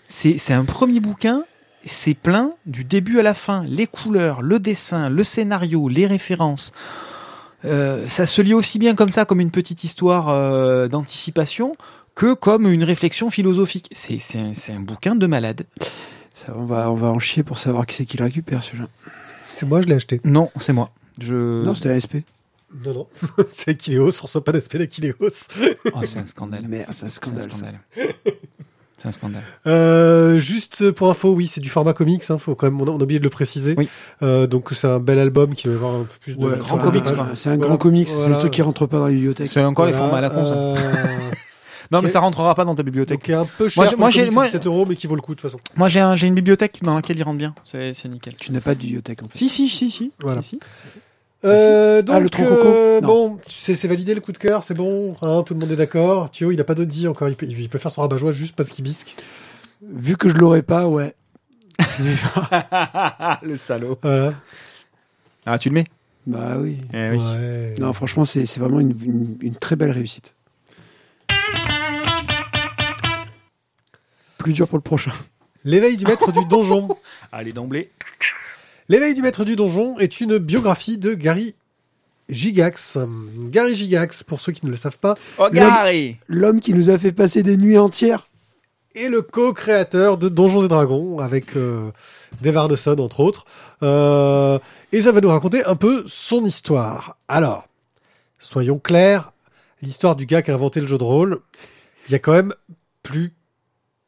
C'est c'est un premier bouquin. C'est plein du début à la fin, les couleurs, le dessin, le scénario, les références. Euh, ça se lit aussi bien comme ça, comme une petite histoire euh, d'anticipation, que comme une réflexion philosophique. C'est c'est un, c'est un bouquin de malade. Ça, on, va, on va en chier pour savoir qui c'est qui le récupère, celui-là. C'est moi, je l'ai acheté. Non, c'est moi. Je... Non, c'était la SP. Non, non. c'est Aquileos, on reçoit pas d'aspect d'Aquileos. Oh, c'est un scandale. Merde, c'est un C'est un scandale. C'est un scandale. Euh, juste pour info, oui, c'est du format comics. Hein, faut quand même, on a, on a oublié de le préciser. Oui. Euh, donc c'est un bel album qui va avoir un peu plus de Ouais, grand comics. C'est un Voilà. grand comics, c'est Voilà. le truc qui rentre pas dans la bibliothèque. C'est encore les formats à la con, ça. euh, Non, mais ça rentrera pas dans ta bibliothèque. donc, qui est un peu cher. Moi, j'ai- pour moi, un j'ai- comics, moi- c'est 7 euros, mais qui vaut le coup de toute façon. Moi, j'ai un, j'ai une bibliothèque dans laquelle il rentre bien. C'est c'est nickel. Tu n'as pas de bibliothèque en fait. Si, si, si, si. Voilà. Si, si. Euh, Ah, donc, le tronc coco euh, bon, c'est validé le coup de cœur, c'est bon, hein, tout le monde est d'accord. Thio, il a pas d'autre dit encore, il peut, il peut faire son rabat-joie juste parce qu'il bisque. Vu que je l'aurais pas, ouais. le salaud. Voilà. Ah, tu le mets? Bah oui. Eh oui. Ouais. Non, franchement, c'est c'est vraiment une, une- une très belle réussite. Plus dur pour le prochain. L'éveil du maître du donjon. Allez, d'emblée. L'éveil du maître du donjon est une biographie de Gary Gigax. Gary Gigax, pour ceux qui ne le savent pas, Oh, Gary L'homme qui nous a fait passer des nuits entières. est le co-créateur de Donjons et Dragons avec euh, Dave Arneson entre autres. Euh, et ça va nous raconter un peu son histoire. Alors, soyons clairs, l'histoire du gars qui a inventé le jeu de rôle, il y a quand même plus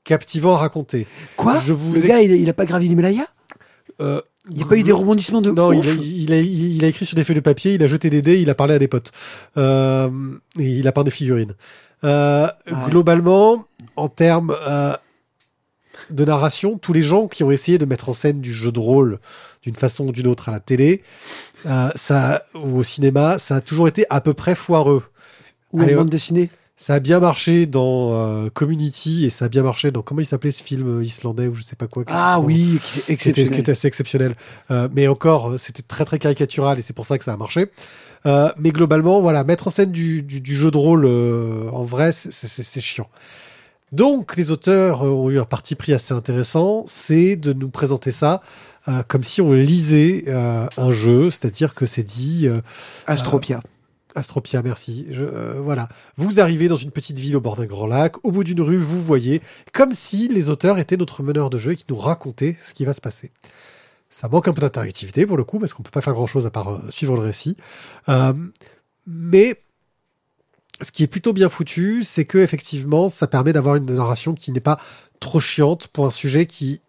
captivant à raconter. Quoi? Je vous Le ex- gars, il, a- il a pas gravi l'Himalaya? Euh, Il n'y a pas eu des rebondissements de Non, ouf il a, il, a, il a écrit sur des feuilles de papier, il a jeté des dés, il a parlé à des potes. Euh, et il a peint des figurines. Euh, Ouais. Globalement, en termes euh, de narration, tous les gens qui ont essayé de mettre en scène du jeu de rôle d'une façon ou d'une autre à la télé, ça ou au cinéma, ça a toujours été à peu près foireux. Ou en bande dessinée. Ça a bien marché dans euh, Community et ça a bien marché dans comment il s'appelait ce film islandais ou je sais pas quoi. Ah oui, qui était, exceptionnel. qui était assez exceptionnel. Euh, mais encore, euh, c'était très très caricatural et c'est pour ça que ça a marché. Euh, mais globalement, voilà, mettre en scène du, du, du jeu de rôle euh, en vrai, c'est- chiant. Donc, les auteurs euh, ont eu un parti pris assez intéressant, c'est de nous présenter ça euh, comme si on lisait euh, un jeu, c'est-à-dire que c'est dit euh, Astropia. Astropia, merci. Euh, voilà. Vous arrivez dans une petite ville au bord d'un grand lac. Au bout d'une rue, vous voyez comme si les auteurs étaient notre meneur de jeu et qui nous racontaient ce qui va se passer. Ça manque un peu d'interactivité pour le coup parce qu'on peut pas faire grand chose à part euh, suivre le récit. Euh, mais ce qui est plutôt bien foutu, c'est que effectivement, ça permet d'avoir une narration qui n'est pas trop chiante pour un sujet qui,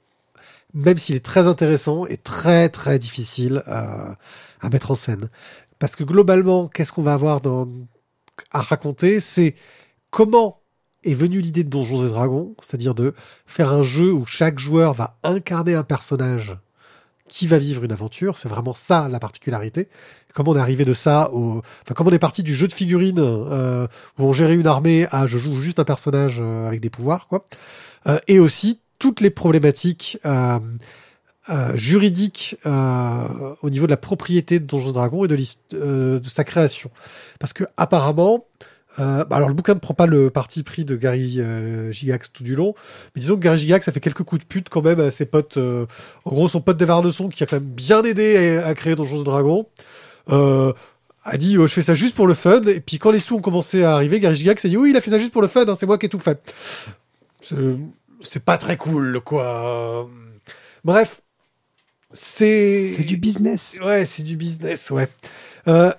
même s'il est très intéressant, est très très difficile à mettre en scène. Parce que globalement, qu'est-ce qu'on va avoir dans, à raconter C'est comment est venue l'idée de Donjons et Dragons, c'est-à-dire de faire un jeu où chaque joueur va incarner un personnage qui va vivre une aventure. C'est vraiment ça la particularité. Comment on est arrivé de ça au, enfin comment on est parti du jeu de figurines euh, où on gérait une armée à je joue juste un personnage euh, avec des pouvoirs, quoi. Euh, et aussi toutes les problématiques euh, juridiques euh, au niveau de la propriété de Donjons Dragons et de, euh, de sa création. Parce que apparemment, euh, bah alors le bouquin ne prend pas le parti pris de Gary euh, Gigax tout du long, mais disons que Gary Gigax a fait quelques coups de pute quand même à ses potes. en gros, son pote d'Evarneson qui a quand même bien aidé à, créer Donjons Dragons. A dit je fais ça juste pour le fun et puis quand les sous ont commencé à arriver Gary Gigax a dit oui il a fait ça juste pour le fun hein, c'est moi qui ai tout fait c'est pas très cool quoi bref c'est C'est du business. Ouais, c'est du business, ouais. Euh,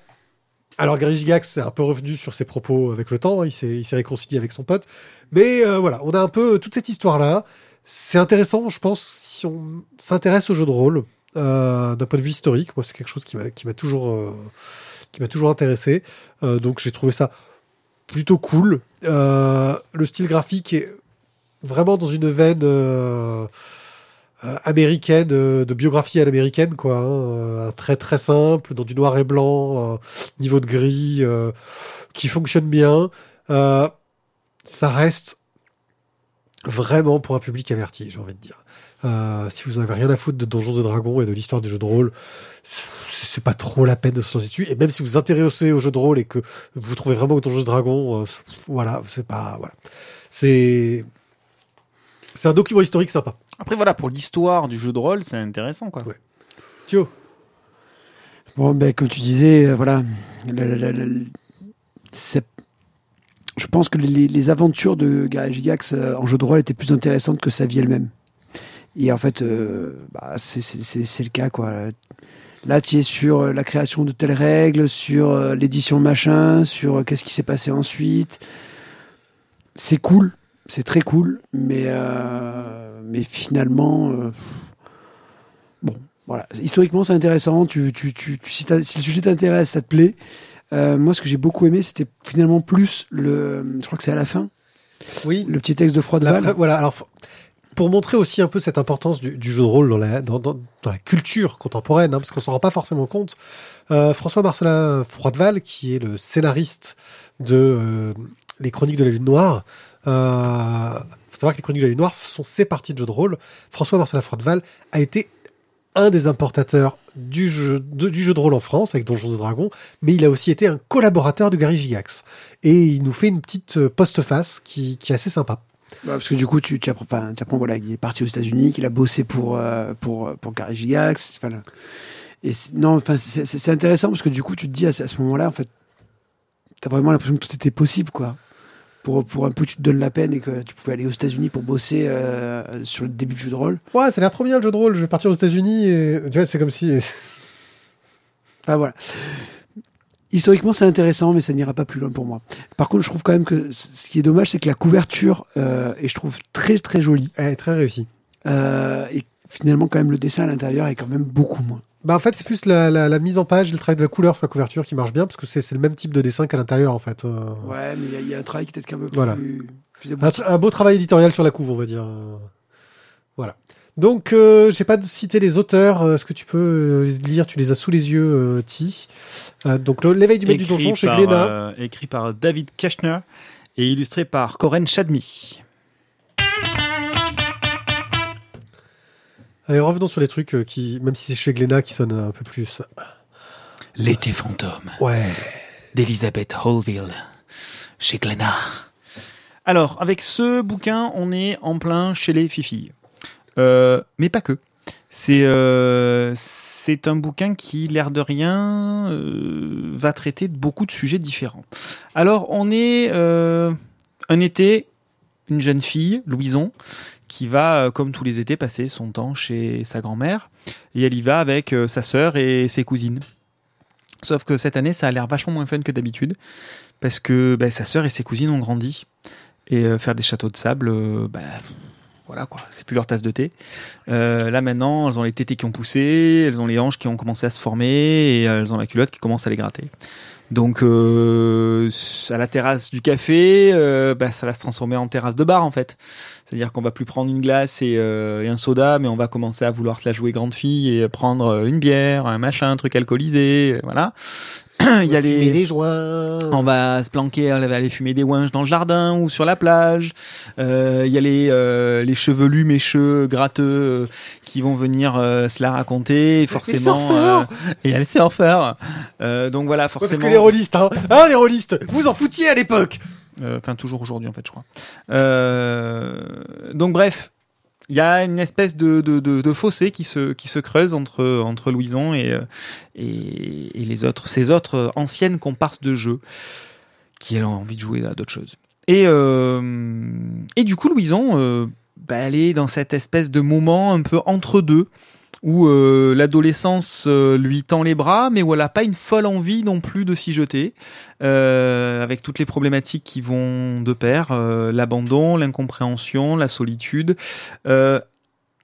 alors Gary Gigax est un peu revenu sur ses propos avec le temps, il s'est il s'est réconcilié avec son pote, mais euh, voilà, on a un peu toute cette histoire-là. C'est intéressant, je pense, si on s'intéresse au jeu de rôle euh, d'un point de vue historique. Moi, c'est quelque chose qui m'a qui m'a toujours euh, qui m'a toujours intéressé. Euh, donc j'ai trouvé ça plutôt cool. Euh, le style graphique est vraiment dans une veine. Euh, américaine, euh, de biographie à l'américaine, quoi. hein, euh, très très simple, dans du noir et blanc, niveau de gris, qui fonctionne bien. Ça reste vraiment pour un public averti, j'ai envie de dire. Euh, si vous en avez rien à foutre de Donjons et Dragons et de l'histoire des jeux de rôle, c'est pas trop la peine de se lancer dessus. Et même si vous vous intéressez aux jeux de rôle et que vous trouvez vraiment que Donjons et Dragons, euh, voilà, c'est pas, voilà. C'est, c'est un document historique sympa. Après, voilà, pour l'histoire du jeu de rôle, c'est intéressant, quoi. Ouais. Thio. Bon, ben, comme tu disais, euh, voilà. le- le- le- le- c'est- je pense que les, les aventures de Gary Gigax euh, en jeu de rôle étaient plus intéressantes que sa vie elle-même. Et en fait, euh, bah, c'est- le cas, quoi. Là, tu es sur la création de telles règles, sur euh, l'édition machin, sur euh, qu'est-ce qui s'est passé ensuite. C'est cool, c'est très cool, mais, euh, mais finalement, euh, bon, voilà. Historiquement, c'est intéressant. Tu, tu, tu, si, le sujet t'intéresse, ça te plaît. Euh, moi, ce que j'ai beaucoup aimé, c'était finalement plus le. Je crois que c'est à la fin, Oui. le petit texte de Froideval. voilà. Alors, pour montrer aussi un peu cette importance du, du jeu de rôle dans la, dans, dans, dans la culture contemporaine, hein, parce qu'on s'en rend pas forcément compte, euh, François Marcelin Froideval, qui est le scénariste de euh, Les Chroniques de la Lune Noire, faut savoir que Les Chroniques de la Lune Noire, ce sont ses parties de jeu de rôle. François Marcelin Froideval a été un des importateurs du jeu, de, du jeu de rôle en France avec Donjons et Dragons, mais il a aussi été un collaborateur de Gary Gigax. Et il nous fait une petite euh, postface qui, qui est assez sympa. Ouais, parce que du coup, tu, apprends, tu apprends voilà, qu'il est parti aux États-Unis, qu'il a bossé pour, euh, pour, pour Gary Gigax. Et non, enfin, c'est intéressant parce que du coup, tu te dis à, à ce moment-là, en fait, t'as vraiment l'impression que tout était possible, quoi. Pour, pour un peu, tu te donnes la peine et que tu pouvais aller aux États-Unis pour bosser euh, sur le début du jeu de rôle. Ouais, ça a l'air trop bien le jeu de rôle. Je vais partir aux États-Unis et tu vois, c'est comme si. Enfin voilà. Historiquement, c'est intéressant, mais ça n'ira pas plus loin pour moi. Par contre, je trouve quand même que ce qui est dommage, c'est que la couverture euh, est, je trouve, très très jolie. Elle est très réussie. Euh, et finalement, quand même, le dessin à l'intérieur est quand même beaucoup moins. Bah en fait, c'est plus la, la, la mise en page, le travail de la couleur sur la couverture qui marche bien parce que c'est c'est le même type de dessin qu'à l'intérieur en fait. Euh, Ouais, mais il y a- il y, a un travail qui est peut-être un peu Voilà. plus, plus un, beau travail éditorial sur la couve, on va dire. Euh, Voilà. Donc, euh, j'ai pas de citer les auteurs. Euh, Est-ce que tu peux les lire? Tu les as sous les yeux, euh, Ti. Euh, donc, l'éveil du maître du donjon chez Glénat. euh, écrit par David Keshner et illustré par Corinne Chadmi. Allez, revenons sur les trucs euh, qui, même si c'est chez Glénat, qui sonnent un peu plus. L'été fantôme Ouais. d'Elizabeth Holville chez Glénat. Alors, avec ce bouquin, on est en plein chez les filles. Euh, mais pas que. C'est euh, c'est un bouquin qui, l'air de rien, euh, va traiter de beaucoup de sujets différents. Alors, on est un été, une jeune fille, Louison, qui va, euh, comme tous les étés, passer son temps chez sa grand-mère. Et elle y va avec euh, sa sœur et ses cousines. Sauf que cette année, ça a l'air vachement moins fun que d'habitude. Parce que bah, sa sœur et ses cousines ont grandi. Et euh, faire des châteaux de sable, bah, voilà quoi, c'est plus leur tasse de thé. Là maintenant, elles ont les tétés qui ont poussé, elles ont les hanches qui ont commencé à se former et elles ont la culotte qui commence à les gratter. Donc euh, à la terrasse du café, euh, bah, ça va se transformer en terrasse de bar en fait. C'est-à-dire qu'on va plus prendre une glace et, euh, et un soda, mais on va commencer à vouloir se la jouer grande fille et prendre une bière, un machin, un truc alcoolisé, euh, voilà. Il y a les des joints. on va se planquer, on va aller fumer des ouinges dans le jardin ou sur la plage. Euh, Il y a les, euh, les chevelus mécheux, gratteux, euh, qui vont venir euh, se la raconter. Et forcément, euh, et il y a les surfeurs. Euh, donc voilà, Ouais, forcément. parce que les rôlistes, hein, hein, les rôlistes, vous en foutiez à l'époque. Euh, Enfin, toujours aujourd'hui, en fait, je crois. Euh, donc, bref, il y a une espèce de, de, fossé qui se, qui se creuse entre, entre Louison et, euh, et, et les autres, ces autres anciennes comparses de jeu qui elles ont envie de jouer à d'autres choses. Et, euh, et du coup, Louison, euh, bah, elle est dans cette espèce de moment un peu entre deux où euh, l'adolescence euh, lui tend les bras, mais où elle pas une folle envie non plus de s'y jeter, euh, avec toutes les problématiques qui vont de pair, l'abandon, l'incompréhension, la solitude.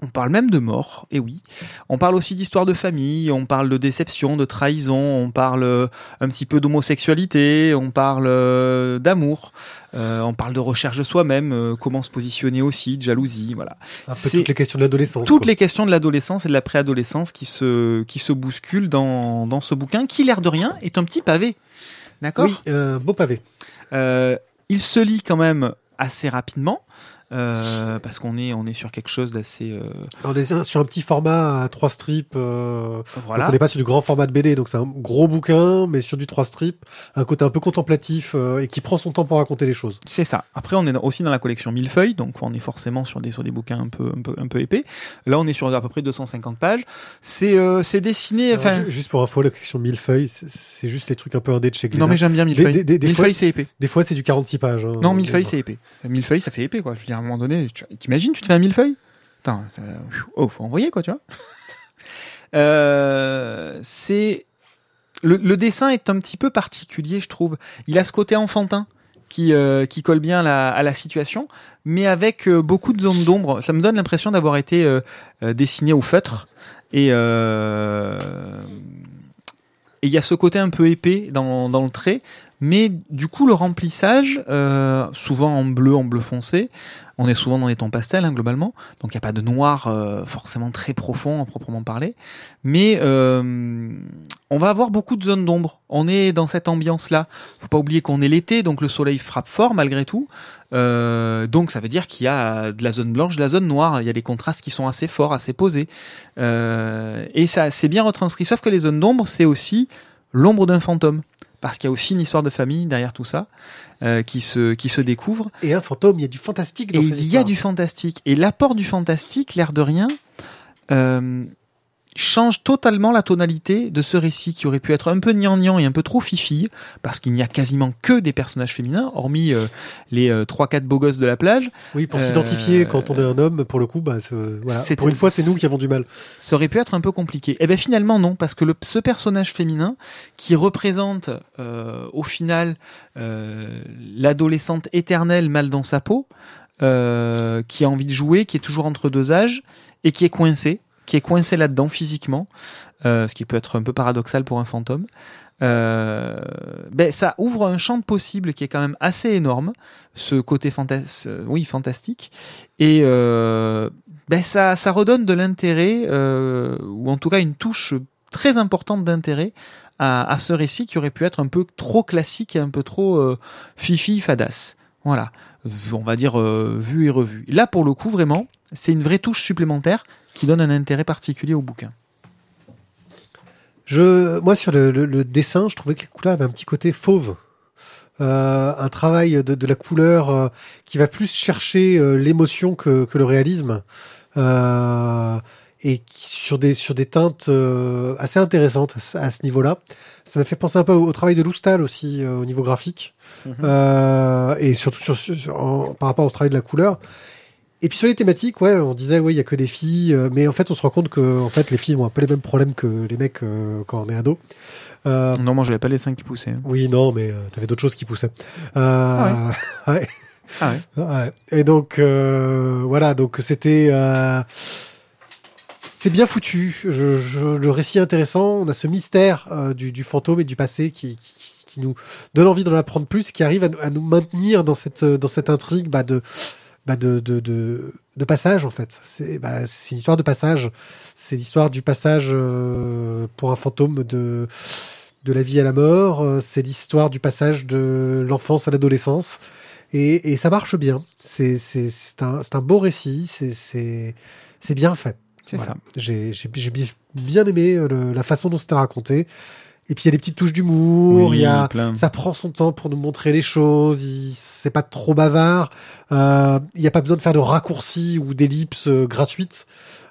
Euh, on parle même de mort, et oui. On parle aussi d'histoire de famille, on parle de déception, de trahison, on parle euh, un petit peu d'homosexualité, on parle euh, d'amour, euh, on parle de recherche de soi-même, euh, comment se positionner aussi, de jalousie, voilà Un peu toutes les questions de l'adolescence. toutes quoi. les questions de l'adolescence et de la préadolescence qui se, qui se bousculent dans, dans ce bouquin, qui, l'air de rien, est un petit pavé. D'accord? Oui, un beau pavé. Euh, Il se lit quand même assez rapidement. Euh, parce qu'on est on est sur quelque chose d'assez euh, On est sur un petit format à trois strips. Euh... voilà Donc on n'est pas sur du grand format de BD, donc c'est un gros bouquin, mais sur du trois strips, un côté un peu contemplatif et qui prend son temps pour raconter les choses. C'est ça. Après, on est aussi dans la collection Millefeuille, donc on est forcément sur des sur des bouquins un peu un peu un peu épais. Là, on est sur à peu près 250 pages. C'est c'est dessiné. Enfin, ju- juste pour info, la collection Millefeuille, c'est- c'est juste les trucs un peu indés de chez Glénat. non mais j'aime bien Millefeuille. des- des- des Millefeuille, fois- c'est épais. Des fois, c'est du 46 pages. hein. Non, Millefeuille, c'est épais. Millefeuille, ça fait épais, quoi. Je veux dire, moment donné, tu- t'imagines, tu te fais un millefeuille? Putain, ça... oh, faut envoyer, quoi, tu vois. Euh, c'est le, dessin est un petit peu particulier, je trouve. Il a ce côté enfantin qui euh, qui colle bien à la, situation, mais avec euh, beaucoup de zones d'ombre. Ça me donne l'impression d'avoir été dessiné au feutre et il y a ce côté un peu épais dans, dans le trait, mais du coup le remplissage, souvent en bleu, en bleu foncé, on est souvent dans des tons pastels hein, globalement, donc il n'y a pas de noir euh, forcément très profond à proprement parler, mais euh, on va avoir beaucoup de zones d'ombre. On est dans cette ambiance-là. Faut pas oublier qu'on est l'été, donc le soleil frappe fort malgré tout. Euh, donc ça veut dire qu'il y a de la zone blanche, de la zone noire. Il y a des contrastes qui sont assez forts, assez posés. Et ça, c'est bien retranscrit. Sauf que les zones d'ombre, c'est aussi l'ombre d'un fantôme. Parce qu'il y a aussi une histoire de famille derrière tout ça euh, qui se qui se découvre. Et un fantôme, il y a du fantastique dans Et il y a du fantastique. Et l'apport du fantastique, l'air de rien, euh, change totalement la tonalité de ce récit qui aurait pu être un peu gnangnan et un peu trop fifi, parce qu'il n'y a quasiment que des personnages féminins, hormis euh, les euh, trois quatre beaux gosses de la plage. Oui, pour Euh, s'identifier quand on est un homme, pour le coup, bah, c'est- voilà. Pour une fois, c'est nous qui avons du mal. ça aurait pu être un peu compliqué. Et ben finalement non, parce que le, ce personnage féminin qui représente euh, au final euh, l'adolescente éternelle mal dans sa peau, euh, qui a envie de jouer, qui est toujours entre deux âges et qui est coincé, qui est coincé là-dedans physiquement, euh, ce qui peut être un peu paradoxal pour un fantôme. Euh, ben ça ouvre un champ de possibles qui est quand même assez énorme, ce côté fantas euh, oui fantastique, et ben ça, ça redonne de l'intérêt, ou en tout cas une touche très importante d'intérêt à, à ce récit qui aurait pu être un peu trop classique et un peu trop fifi fadasse. Voilà, on va dire vu et revu. Là, pour le coup, vraiment, c'est une vraie touche supplémentaire qui donne un intérêt particulier au bouquin. Je, moi, sur le, le- le dessin, je trouvais que les couleurs avaient un petit côté fauve. Euh, un travail de, de la couleur euh, qui va plus chercher euh, l'émotion que, que le réalisme. Euh, et qui, sur des sur des teintes euh, assez intéressantes à, ce- à ce niveau-là. Ça m'a fait penser un peu au, au travail de Loustal aussi euh, au niveau graphique Euh, et surtout sur, sur- sur- en- par rapport au travail de la couleur. Et puis sur les thématiques, ouais, on disait ouais, il y a que des filles, euh, mais en fait, on se rend compte que en fait, les filles ont un peu les mêmes problèmes que les mecs euh, quand on est ado. Euh, Non, moi, j'avais pas les seins qui poussaient. hein. oui, non, mais t'avais d'autres choses qui poussaient. Euh, ouais. Ah ouais. Ouais. Et donc voilà, donc c'était c'est bien foutu. Je, je- le récit est intéressant. On a ce mystère du, du fantôme et du passé qui, qui, qui nous donne envie d'en apprendre plus, qui arrive à, nous- à nous maintenir dans cette dans cette intrigue bah, de bah, de, de, de, de passage en fait. C'est bah, c'est une histoire de passage. C'est l'histoire du passage euh, pour un fantôme de de la vie à la mort. C'est l'histoire du passage de l'enfance à l'adolescence. Et, et ça marche bien. C'est c'est c'est un c'est un beau récit. C'est c'est c'est bien fait. C'est Voilà. ça. J'ai bi- bien aimé euh, le- la façon dont c'était raconté. Et puis il y a des petites touches d'humour. Oui, il y a plein. ça prend son temps pour nous montrer les choses. il- C'est pas trop bavard. Euh, Il n'y a pas besoin de faire de raccourcis ou d'ellipses euh, gratuites.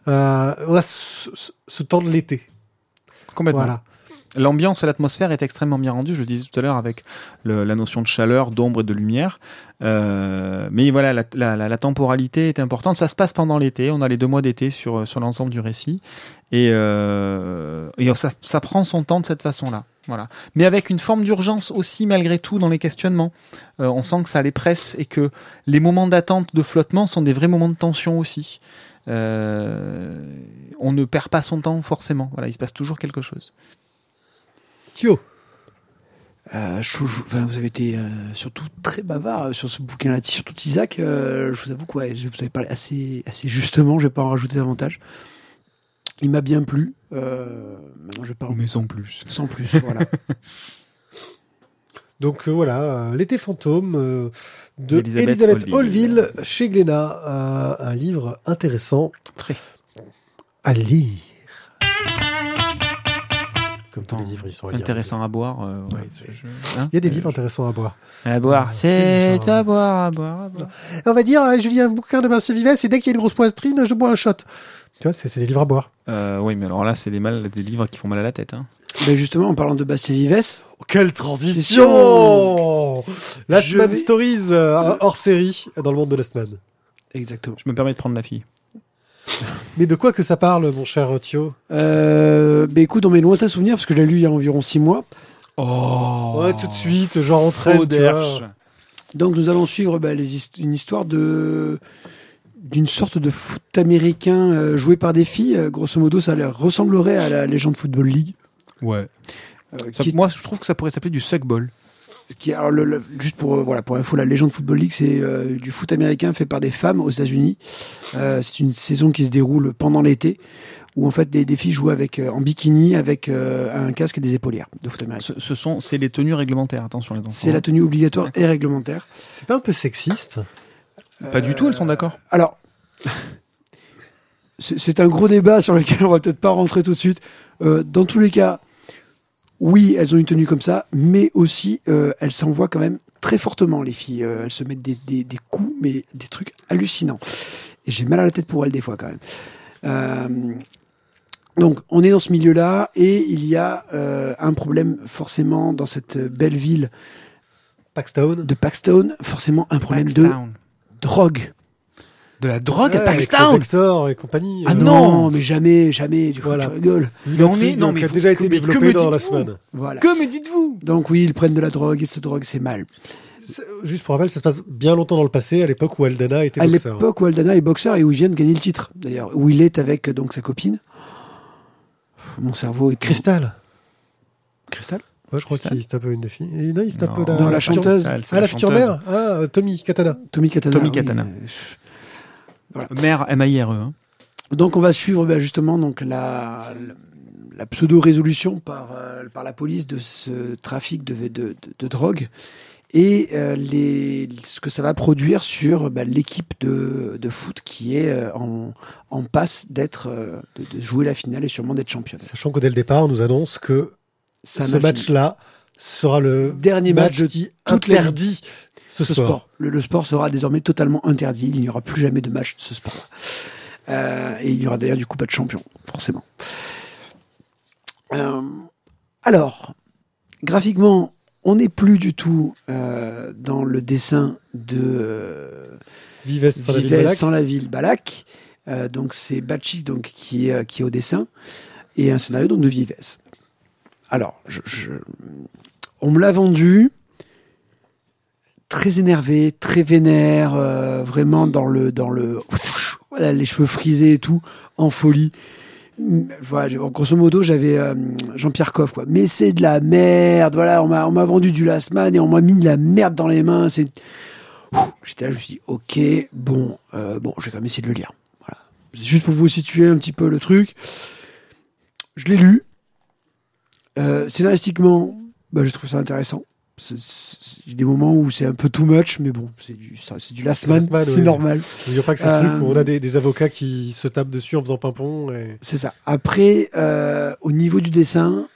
Euh, on a ce, ce- ce temps de l'été. Complètement. Voilà. L'ambiance et l'atmosphère est extrêmement bien rendue, je le disais tout à l'heure, avec la notion de chaleur, d'ombre et de lumière. Euh, mais voilà, la, temporalité est importante. Ça se passe pendant l'été. On a les deux mois d'été sur, sur l'ensemble du récit. Et, euh, ça, prend son temps de cette façon-là. Voilà. Mais avec une forme d'urgence aussi, malgré tout, dans les questionnements. Euh, on sent que ça les presse et que les moments d'attente, de flottement sont des vrais moments de tension aussi. On ne perd pas son temps forcément. Voilà, il se passe toujours quelque chose. Thio. Euh, je- je- enfin, vous avez été euh, surtout très bavard euh, sur ce bouquin-là, surtout Isaac. euh, je vous avoue que ouais, je vous avez parlé assez, assez justement. Je vais pas en rajouter davantage. Il m'a bien plu. Euh, maintenant, je parle Mais sans plus. sans plus. voilà. Donc euh, voilà, euh, l'été fantôme euh, de Elisabeth Elisabeth Holville. Holville chez Glénat. Euh, un livre intéressant Très. à lire. Comme tous les livres, ils sont à lire. Intéressant à boire. euh, ouais, Ouais, c'est- je- hein Il y a des livres intéressants à boire. À boire. c'est C'est genre- à boire, à boire, à boire. On va dire, euh, je lis un bouquin de Marcel Vives et dès qu'il y a une grosse poitrine, je bois un shot. Tu vois, c'est des livres à boire. Euh, oui, mais alors là, c'est des, mal, des livres qui font mal à la tête. Hein. Mais justement, en parlant de Bastien Vives, Quelle transition Last Je Man vais- Stories, euh, hors série, dans le monde de Last Man. exactement. Je me permets de prendre la fille. Mais de quoi que ça parle, mon cher Thio? Euh, bah écoute, dans mes lointains souvenirs, parce que je l'ai lu il y a environ six mois, Oh Ouais, tout de suite, genre traîne, tu vois. Donc nous allons suivre bah, les hist- une histoire de d'une sorte de foot américain euh, joué par des filles. Euh, grosso modo, ça leur ressemblerait à la légende Football League. Ouais. euh, Ça- qui, Moi, je trouve que ça pourrait s'appeler du suckball. Qui- alors, le- le- juste pour euh, voilà pour info, la légende Football League, c'est euh, du foot américain fait par des femmes aux États-Unis. Euh, c'est une saison qui se déroule pendant l'été, où en fait des, des filles jouent avec euh, en bikini avec euh, un casque et des épaulières de foot américain. Ce, ce sont, c'est les tenues réglementaires. Attention les enfants. C'est la tenue obligatoire et réglementaire. C'est pas un peu sexiste? Pas du tout. Elles sont d'accord. Alors, c'est un gros débat sur lequel on va peut-être pas rentrer tout de suite. Euh, dans tous les cas, oui, elles ont une tenue comme ça, mais aussi euh, elles s'envoient quand même très fortement, les filles. Euh, elles se mettent des, des, des coups, mais des trucs hallucinants. Et j'ai mal à la tête pour elles des fois quand même. Euh, donc, on est dans ce milieu-là et il y a euh, un problème forcément dans cette belle ville Paxton de Paxton, forcément un problème de drogue. De la drogue Ouais, à avec Vector et compagnie. Ah euh, non mais jamais, jamais, du coup, Voilà. tu rigoles. Mais on est- non, mais qui a vous- déjà été me dans la semaine. Voilà. Que me dites-vous Donc oui, ils prennent de la drogue, ils se droguent, c'est mal. Juste pour rappel, ça se passe bien longtemps dans le passé, à l'époque où Aldana était À boxeur. l'époque où Aldana est boxeur et où il vient de gagner le titre, d'ailleurs, où il est avec euh, donc sa copine. Pff, Mon cerveau est Cristal. Cristal. Ouais, je crois qu'il se tape une fille. Et non, il se tape Non. la, Non, la future- chanteuse. Ah, la future mère Ah, Tommy, Katana. Tommy Katana. Tommy Katana. Voilà. Mère M-A-I-R-E. hein. Donc on va suivre bah, justement donc la, la pseudo résolution par euh, par la police de ce trafic de de, de, de drogue et euh, les ce que ça va produire sur bah, l'équipe de, de foot qui est euh, en, en passe d'être euh, de, de jouer la finale et sûrement d'être championne. Sachant que dès le départ, on nous annonce que Ça ce match-là sera le Dernier match de qui interdit ce, ce sport. sport. Le, le sport sera désormais totalement interdit. Il n'y aura plus jamais de match de ce sport-là. Euh, et il y aura d'ailleurs du coup pas de champion, forcément. Euh, alors, graphiquement, on n'est plus du tout euh, dans le dessin de euh, Vives sans la ville sans la ville Balak. Donc c'est Bachik donc qui est, qui est au dessin et un scénario donc de Vives. Alors, je, je- on me l'a vendu très énervé, très vénère, euh, vraiment dans le dans le voilà, les cheveux frisés et tout, en folie. voilà, j'ai- grosso modo, j'avais euh, Jean-Pierre Coff, quoi. Mais c'est de la merde, voilà, on m'a, on m'a vendu du Last Man et on m'a mis de la merde dans les mains. C'est, j'étais là, je me suis dit, ok, bon, euh, bon, je vais quand même essayer de le lire. Voilà, juste pour vous situer un petit peu le truc. Je l'ai lu. Scénaristiquement, bah, je trouve ça intéressant. A des moments où c'est un peu too much, mais bon, c'est du, ça- c'est du Last Man, c'est normal. Pas que Euh, truc où on a des, des avocats qui se tapent dessus en faisant pimpon. Et... C'est ça. Après, euh, au niveau du dessin,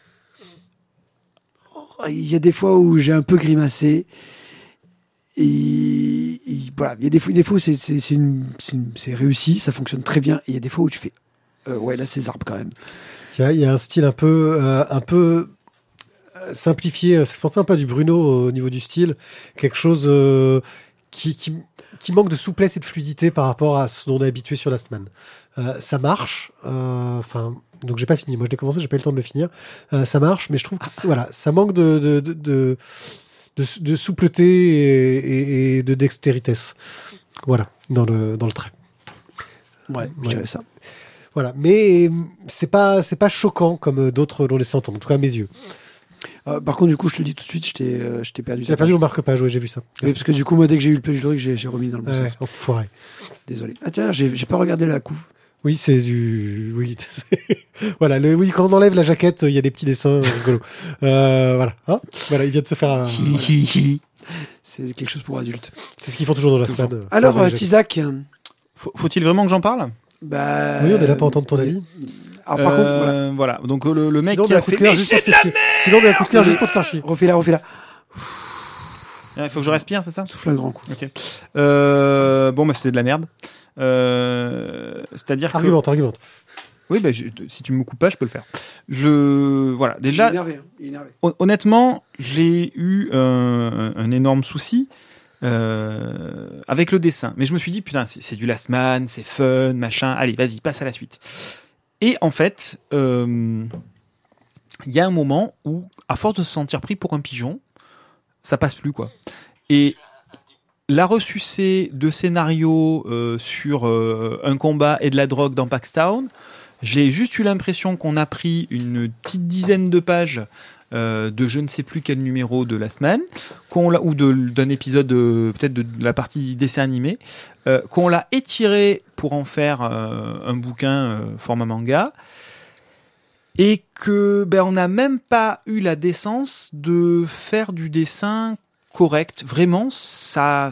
oh, il y a des fois où j'ai un peu grimacé. Et, et voilà, il y a des fois, des fois où c'est, c'est, c'est, une- c'est, une- c'est réussi, ça fonctionne très bien. Et il y a des fois où tu fais, euh, ouais, là c'est zarbe quand même. Il y a, il y a un style un peu, euh, un peu euh, simplifié. Ça fait penser un peu à du Bruno au niveau du style. Quelque chose euh, qui, qui, qui manque de souplesse et de fluidité par rapport à ce dont on est habitué sur Last Man. Euh, ça marche. euh, Enfin, donc j'ai pas fini. Moi, je l'ai commencé, j'ai pas eu le temps de le finir. Euh, ça marche, mais je trouve que voilà, ça manque de de, de, de, de, de soupleté et, et- et de dextérité. Voilà, dans le dans le trait. Ouais, dirais ça. Voilà, mais c'est pas c'est pas choquant comme d'autres l'ont laissé entendre, en tout cas à mes yeux. Euh, par contre, du coup, je te le dis tout de suite, je t'ai, euh, je t'ai perdu. J'ai perdu mon marque-page, oui, j'ai vu ça. Oui, parce que du coup, moi, dès que j'ai eu le page du truc, j'ai, j'ai remis dans le bon Ouais, sens. enfoiré. Désolé. Ah tiens, j'ai, j'ai pas regardé la couve. Oui, c'est du. Oui, voilà. Le... Oui, quand on enlève la jaquette, il y a des petits dessins rigolos. Euh, voilà. Hein voilà, il vient de se faire. un- voilà. C'est quelque chose pour adultes. C'est ce qu'ils font toujours dans la semaine. euh, Alors. Tizak, Faut- Faut-il vraiment que j'en parle? Bah. Oui, on est là pour entendre ton avis. Alors, par contre, voilà. Euh, voilà. Donc euh, le, le mec Sinon, qui mais a un coup de cœur Mais juste pour te faire chier. Sinon, mais un coup de cœur juste pour te faire chier. Refais-la, refais-la. Il faut que je respire, c'est ça? Souffle un grand coup. Ok. Euh, bon, bah c'était de la merde. Euh, C'est-à-dire que. Argumente, argumente. Oui, bah, je- si tu me coupes pas, je peux le faire. Je voilà. Déjà, Il est énervé. hein, il est énervé. hon- honnêtement, j'ai eu un, un énorme souci euh, avec le dessin. Mais je me suis dit, putain, c'est du last man, c'est fun, machin. Allez, vas-y, passe à la suite. Et en fait, euh, il y a un moment où, à force de se sentir pris pour un pigeon, ça passe plus, quoi. Et la ressucée de scénario euh, sur euh, un combat et de la drogue dans Paxtown, j'ai juste eu l'impression qu'on a pris une petite dizaine de pages euh, de je ne sais plus quel numéro de la semaine, qu'on ou d'un épisode euh, peut-être de, la partie dessin animé, euh, qu'on l'a étiré pour en faire un bouquin format manga, et que ben on n'a même pas eu la décence de faire du dessin correct. Vraiment, ça,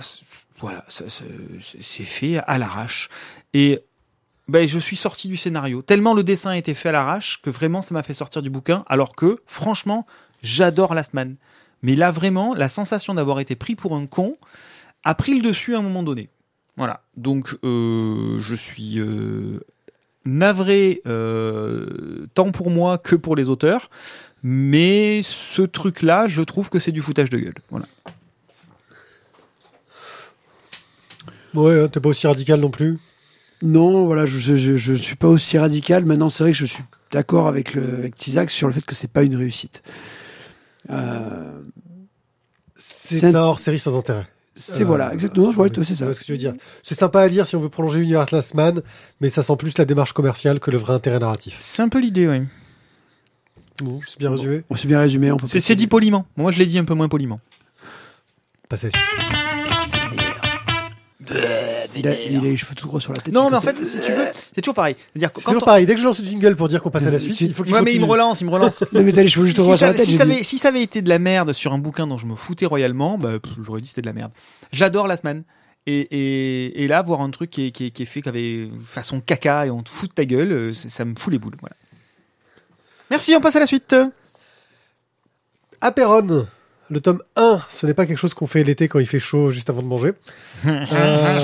voilà, c'est fait à l'arrache. Et ben, je suis sorti du scénario. Tellement le dessin a été fait à l'arrache que vraiment ça m'a fait sortir du bouquin. Alors que, franchement, j'adore Last Man. Mais là, vraiment, la sensation d'avoir été pris pour un con a pris le dessus à un moment donné. Voilà. Donc, euh, je suis euh, navré euh, tant pour moi que pour les auteurs. Mais ce truc-là, je trouve que c'est du foutage de gueule. Voilà. Ouais, hein, t'es pas aussi radical non plus. Non, voilà, je, je, je, je suis pas aussi radical. Maintenant, c'est vrai que je suis d'accord avec, le, avec Tizak sur le fait que c'est pas une réussite. Euh, C'est C'est un hors-série sans intérêt. c'est Euh, voilà, exactement. Je vois, oui, c'est ça. ce que tu veux dire. C'est sympa à lire si on veut prolonger l'univers Last Man, mais ça sent plus la démarche commerciale que le vrai intérêt narratif. C'est un peu l'idée, oui. Bon, c'est bien résumé. On s'est bien résumé. C'est c'est dit poliment. Moi, je l'ai dit un peu moins poliment. Passez à la suite. Il a, il a les cheveux tout gros sur la tête. Non, mais en fait si tu veux, c'est toujours pareil. C'est toujours on- pareil. Dès que je lance le jingle pour dire qu'on passe à la suite, Si- il faut qu'il Ouais, mais il me relance, il me relance. Non, mais t'as les cheveux si, juste si droit sur ça, la tête. si ça dit. avait, si ça avait été de la merde sur un bouquin dont je me foutais royalement, bah, j'aurais dit c'était de la merde. J'adore la semaine. Et, et, et là, voir un truc qui est, qui est, qui est fait qu'avec façon caca et on te fout de ta gueule, euh, ça, ça me fout les boules. Voilà. Merci, on passe à la suite. Aperon, le tome 1, ce n'est pas quelque chose qu'on fait l'été quand il fait chaud juste avant de manger. Euh,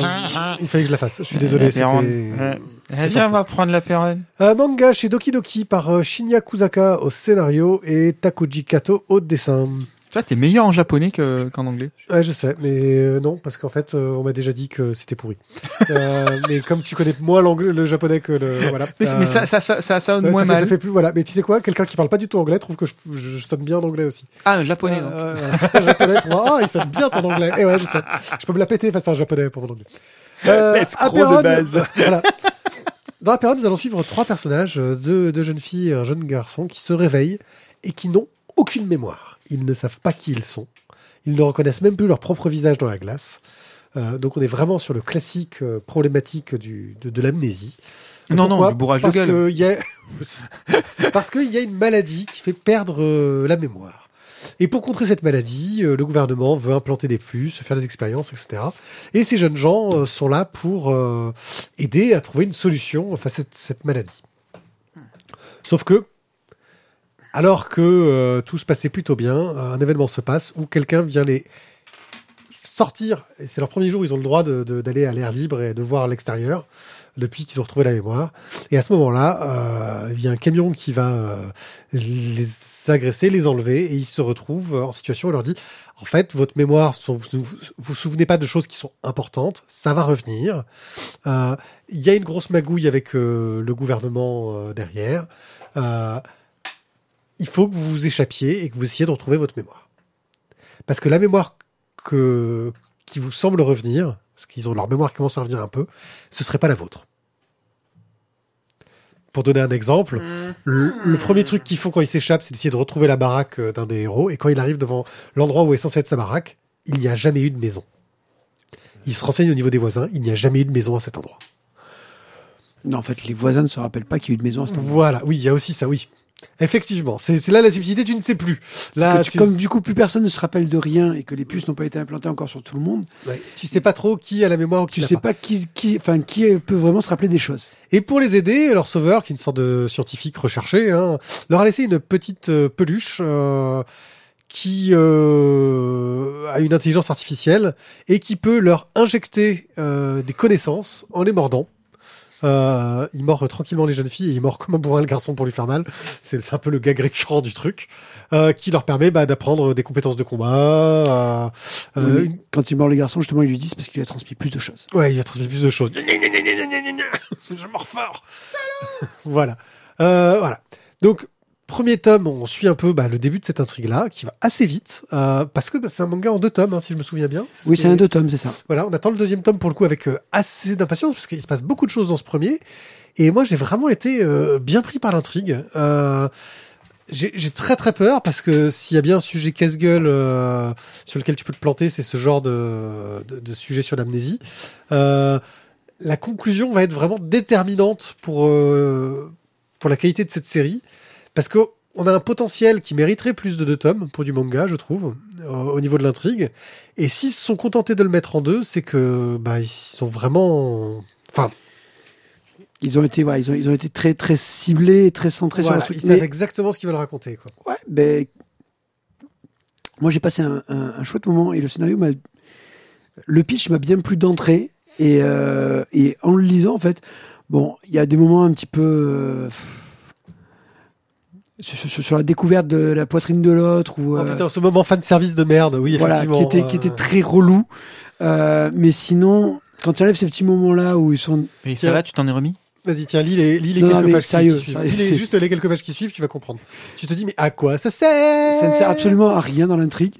il fallait que je la fasse. Je suis désolé. C'était- Euh, c'était Viens, on va prendre la période. Un manga chez Doki Doki par euh, Shinya Kusaka au scénario et Takuji Kato au dessin. Toi, t'es meilleur en japonais que- qu'en anglais. Ouais, je sais, mais euh, non, parce qu'en fait, euh, on m'a déjà dit que c'était pourri. Euh, mais comme tu connais moins l'anglais, le japonais que le voilà. Mais, euh, mais ça, ça, ça, ça sonne moins ça fait, mal. ça fait plus voilà. Mais tu sais quoi, quelqu'un qui parle pas du tout anglais trouve que je, je, je sonne bien en anglais aussi. Ah, un japonais, donc. Euh, ouais, un japonais trouve ah il sonne bien ton anglais. Et ouais, je sais. Je peux me la péter face à un japonais pour mon anglais. Euh, L'escroc de base. Voilà. Dans la période, nous allons suivre trois personnages, euh, deux, deux jeunes filles et un jeune garçon, qui se réveillent et qui n'ont aucune mémoire. Ils ne savent pas qui ils sont. Ils ne reconnaissent même plus leur propre visage dans la glace. Euh, donc on est vraiment sur le classique euh, problématique du, de, de l'amnésie. Non, non, du bourrage de Parce gueule. que y a... Parce qu'il y a une maladie qui fait perdre euh, la mémoire. Et pour contrer cette maladie, le gouvernement veut implanter des puces, faire des expériences, etc. Et ces jeunes gens sont là pour aider à trouver une solution face à cette, cette maladie. Sauf que, alors que euh, tout se passait plutôt bien, un événement se passe où quelqu'un vient les sortir. C'est leur premier jour, ils ont le droit d'aller à l'air libre et de voir l'extérieur depuis qu'ils ont retrouvé la mémoire. Et à ce moment-là, euh, il y a un camion qui va euh, les agresser, les enlever, et ils se retrouvent en situation. On leur dit, en fait, votre mémoire, vous vous souvenez pas de choses qui sont importantes, ça va revenir. Euh, Il y a une grosse magouille avec euh, le gouvernement derrière. Il faut que vous vous échappiez et que vous essayiez de retrouver votre mémoire. Parce que la mémoire que, qui vous semble revenir, parce qu'ils ont leur mémoire qui commence à revenir un peu, ce serait pas la vôtre. Pour donner un exemple, le, le premier truc qu'ils font quand ils s'échappent, c'est d'essayer de retrouver la baraque euh, d'un des héros. Et quand il arrive devant l'endroit où est censé être sa baraque, il n'y a jamais eu de maison. Il se renseigne au niveau des voisins, il n'y a jamais eu de maison à cet endroit. Non, en fait, les voisins ne se rappellent pas qu'il y a eu de maison à cet endroit. Voilà, oui, il y a aussi ça, oui. Effectivement, c'est là la subtilité, tu ne sais plus. Là, tu- tu, Comme du coup, plus personne ne se rappelle de rien et que les puces n'ont pas été implantées encore sur tout le monde, ouais, tu sais pas trop qui a la mémoire ou qui tu sais pas. pas qui, qui, enfin, qui peut vraiment se rappeler des choses. Et pour les aider, leur sauveur, qui est une sorte de scientifique recherché, hein, leur a laissé une petite euh, peluche euh, qui euh, a une intelligence artificielle et qui peut leur injecter euh, des connaissances en les mordant. Euh, il mord tranquillement les jeunes filles et il mord comme un bourrin le garçon pour lui faire mal. C'est c'est un peu le gag récurrent du truc, euh, qui leur permet bah, d'apprendre des compétences de combat. euh, euh, Quand il mord le garçon, justement, ils lui disent parce qu'il lui a transmis plus de choses. Ouais, il va transmettre plus de choses. Je mords fort. voilà. Euh, voilà. Donc, premier tome, on suit un peu bah, le début de cette intrigue-là, qui va assez vite, euh, parce que bah, c'est un manga en deux tomes, hein, si je me souviens bien. Oui, ce c'est un deux tomes, c'est ça. Voilà, on attend le deuxième tome pour le coup avec euh, assez d'impatience, parce qu'il se passe beaucoup de choses dans ce premier. Et moi, j'ai vraiment été euh, bien pris par l'intrigue. J'ai très très peur parce que s'il y a bien un sujet casse-gueule sur lequel tu peux te planter, c'est ce genre de, de, de sujet sur l'amnésie. La conclusion va être vraiment déterminante pour pour la qualité de cette série parce que on a un potentiel qui mériterait plus de deux tomes pour du manga, je trouve, au niveau de l'intrigue. Et s'ils se sont contentés de le mettre en deux, c'est que bah ils sont vraiment, enfin Ils ont été, ouais, ils ont, ils ont été très, très ciblés, très centrés voilà, sur le ils truc. savent Mais- exactement ce qu'ils veulent raconter. Quoi. Ouais, ben, moi j'ai passé un, un- un chouette moment et le scénario m'a, le pitch m'a bien plu d'entrée et, euh, et en le lisant en fait, bon, il y a des moments un petit peu euh, sur, sur- sur la découverte de la poitrine de l'autre ou Oh euh, putain, ce moment fan service de merde, oui, voilà, effectivement. qui était qui euh, était très relou. Euh, mais sinon, quand tu enlèves ces petits moments là où ils sont, Mais ça va, tu t'en es remis? Vas-y, tiens, lis les, lis les Non, quelques pages qui- sérieux, suivent. Lis juste les quelques pages qui suivent, tu vas comprendre. Tu te dis, mais à quoi ça sert? Ça ne sert absolument à rien dans l'intrigue.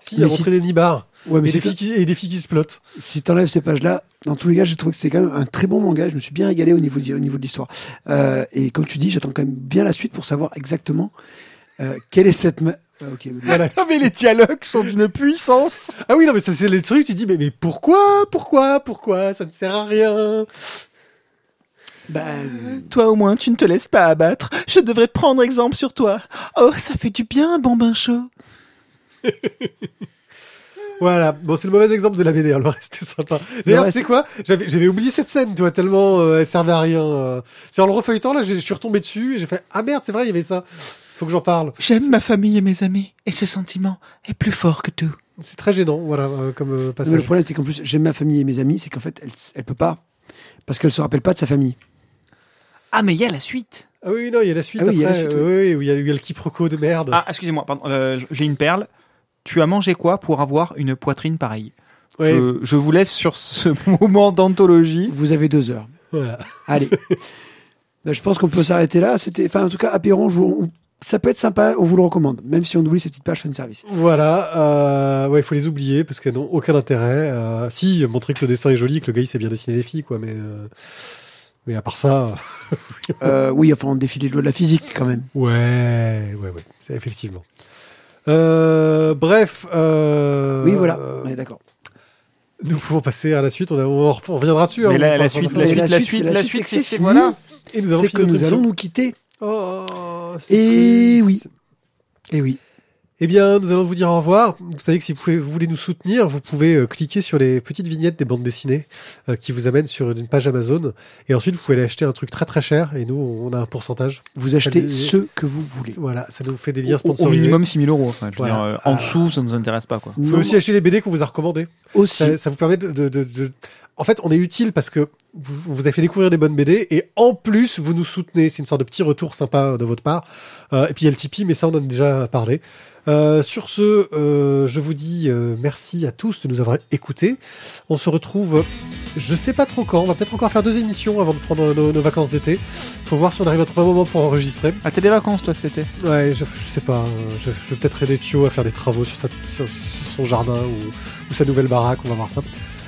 Si, Mais à si- montrer des nibards Ouais, mais et, des filles qui, et des filles qui se plottent. si t'enlèves ces pages-là, dans tous les cas, j'ai trouvé que c'est quand même un très bon manga. Je me suis bien régalé au niveau, du- au niveau de l'histoire. Euh, et comme tu dis, j'attends quand même bien la suite pour savoir exactement euh, quelle est cette. ma- Ah, ok. Voilà. Ah mais les dialogues sont d'une puissance Ah oui, non, mais ça, c'est les trucs, tu dis, mais, mais pourquoi, pourquoi, pourquoi, ça ne sert à rien. Ben, Toi au moins, tu ne te laisses pas abattre. Je devrais prendre exemple sur toi. Oh, ça fait du bien un bon bain chaud. Voilà. Bon, c'est le mauvais exemple de la BD, hein, le reste est sympa. D'ailleurs, Le tu sais quoi? J'avais, j'avais oublié cette scène, tu vois, tellement, euh, elle servait à rien. euh. C'est en le refeuilletant, là, je suis retombé dessus et j'ai fait, ah merde, c'est vrai, il y avait ça. Faut que j'en parle. J'aime ma famille et mes amis, et ce sentiment est plus fort que tout. C'est très gênant, voilà, euh, comme euh, non, mais le passage. problème, c'est qu'en plus, j'aime ma famille et mes amis, c'est qu'en fait, elle, elle peut pas. Parce qu'elle se rappelle pas de sa famille. Ah, mais il y a la suite. Ah oui, non, il y a la suite Ah oui, il y a après. la suite, euh, oui, où il y, a, il y a le quiproquo de merde. Ah, excusez-moi, pardon, euh, j'ai une perle. Tu as mangé quoi pour avoir une poitrine pareille Ouais, je, je vous laisse sur ce moment d'anthologie. Vous avez deux heures. voilà. Allez. Ben, je pense qu'on peut s'arrêter là. C'était, enfin, en tout cas, Apéron, je vous- ça peut être sympa, on vous le recommande, même si on oublie ces petites pages fan service. Voilà, euh, ouais, il faut les oublier parce qu'elles n'ont aucun intérêt. Euh, si, montrer que le dessin est joli, que le gars il sait bien dessiner les filles, quoi, mais euh, mais à part ça, Euh, oui, enfin, on défie les lois de la physique quand même. ouais, ouais, ouais, c'est effectivement. Euh, bref, euh, Oui, voilà, on est d'accord. nous pouvons passer à la suite. On, a- on, en- on reviendra dessus. hein, Mais la, suite, la suite, la la suite, suite, c'est- la suite, c'est voilà. Et nous avons que nous allons nous quitter. Oh, c'est Et triste. oui. Et oui. Eh bien, nous allons vous dire au revoir. Vous savez que si vous, pouvez, vous voulez nous soutenir, vous pouvez euh, cliquer sur les petites vignettes des bandes dessinées euh, qui vous amènent sur une page Amazon. Et ensuite, vous pouvez aller acheter un truc très très cher. Et nous, on a un pourcentage. Vous achetez ce que vous voulez. Voilà, ça nous fait des liens Au, au sponsorisés. minimum 6000 euros. Enfin, je veux Voilà. dire, euh, en Ah. dessous, ça nous intéresse pas, quoi. Vous pouvez aussi acheter les BD qu'on vous a recommandés. aussi. Ça, ça vous permet de, de, de- de- En fait, on est utile parce que vous, vous avez fait découvrir des bonnes BD et en plus, vous nous soutenez. C'est une sorte de petit retour sympa de votre part. Euh, et puis il y a le Tipeee, mais ça, on en a déjà parlé. Euh, sur ce, euh, je vous dis euh, merci à tous de nous avoir écoutés. On se retrouve, je sais pas trop quand. On va peut-être encore faire deux émissions avant de prendre nos, nos vacances d'été. Faut voir si on arrive à trouver un moment pour enregistrer. Ah, t'as des vacances, toi, cet été? Ouais, je, je sais pas. euh, Je, je vais peut-être aider Thio à faire des travaux sur, sa- sur son jardin ou, ou sa nouvelle baraque. On va voir ça.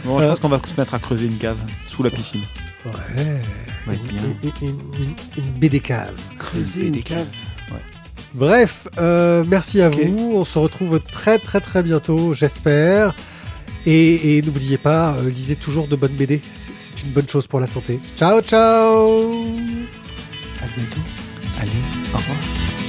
Bon, je Euh. pense qu'on va se mettre à creuser une cave sous la piscine. Ouais. va être bien. Une, une- une- une BD cave. Creuser une cave. Bref, euh, merci à vous. On se retrouve très très très bientôt, j'espère. Et, et n'oubliez pas, euh, lisez toujours de bonnes BD. C'est- C'est une bonne chose pour la santé. Ciao ciao À bientôt. Allez, au revoir.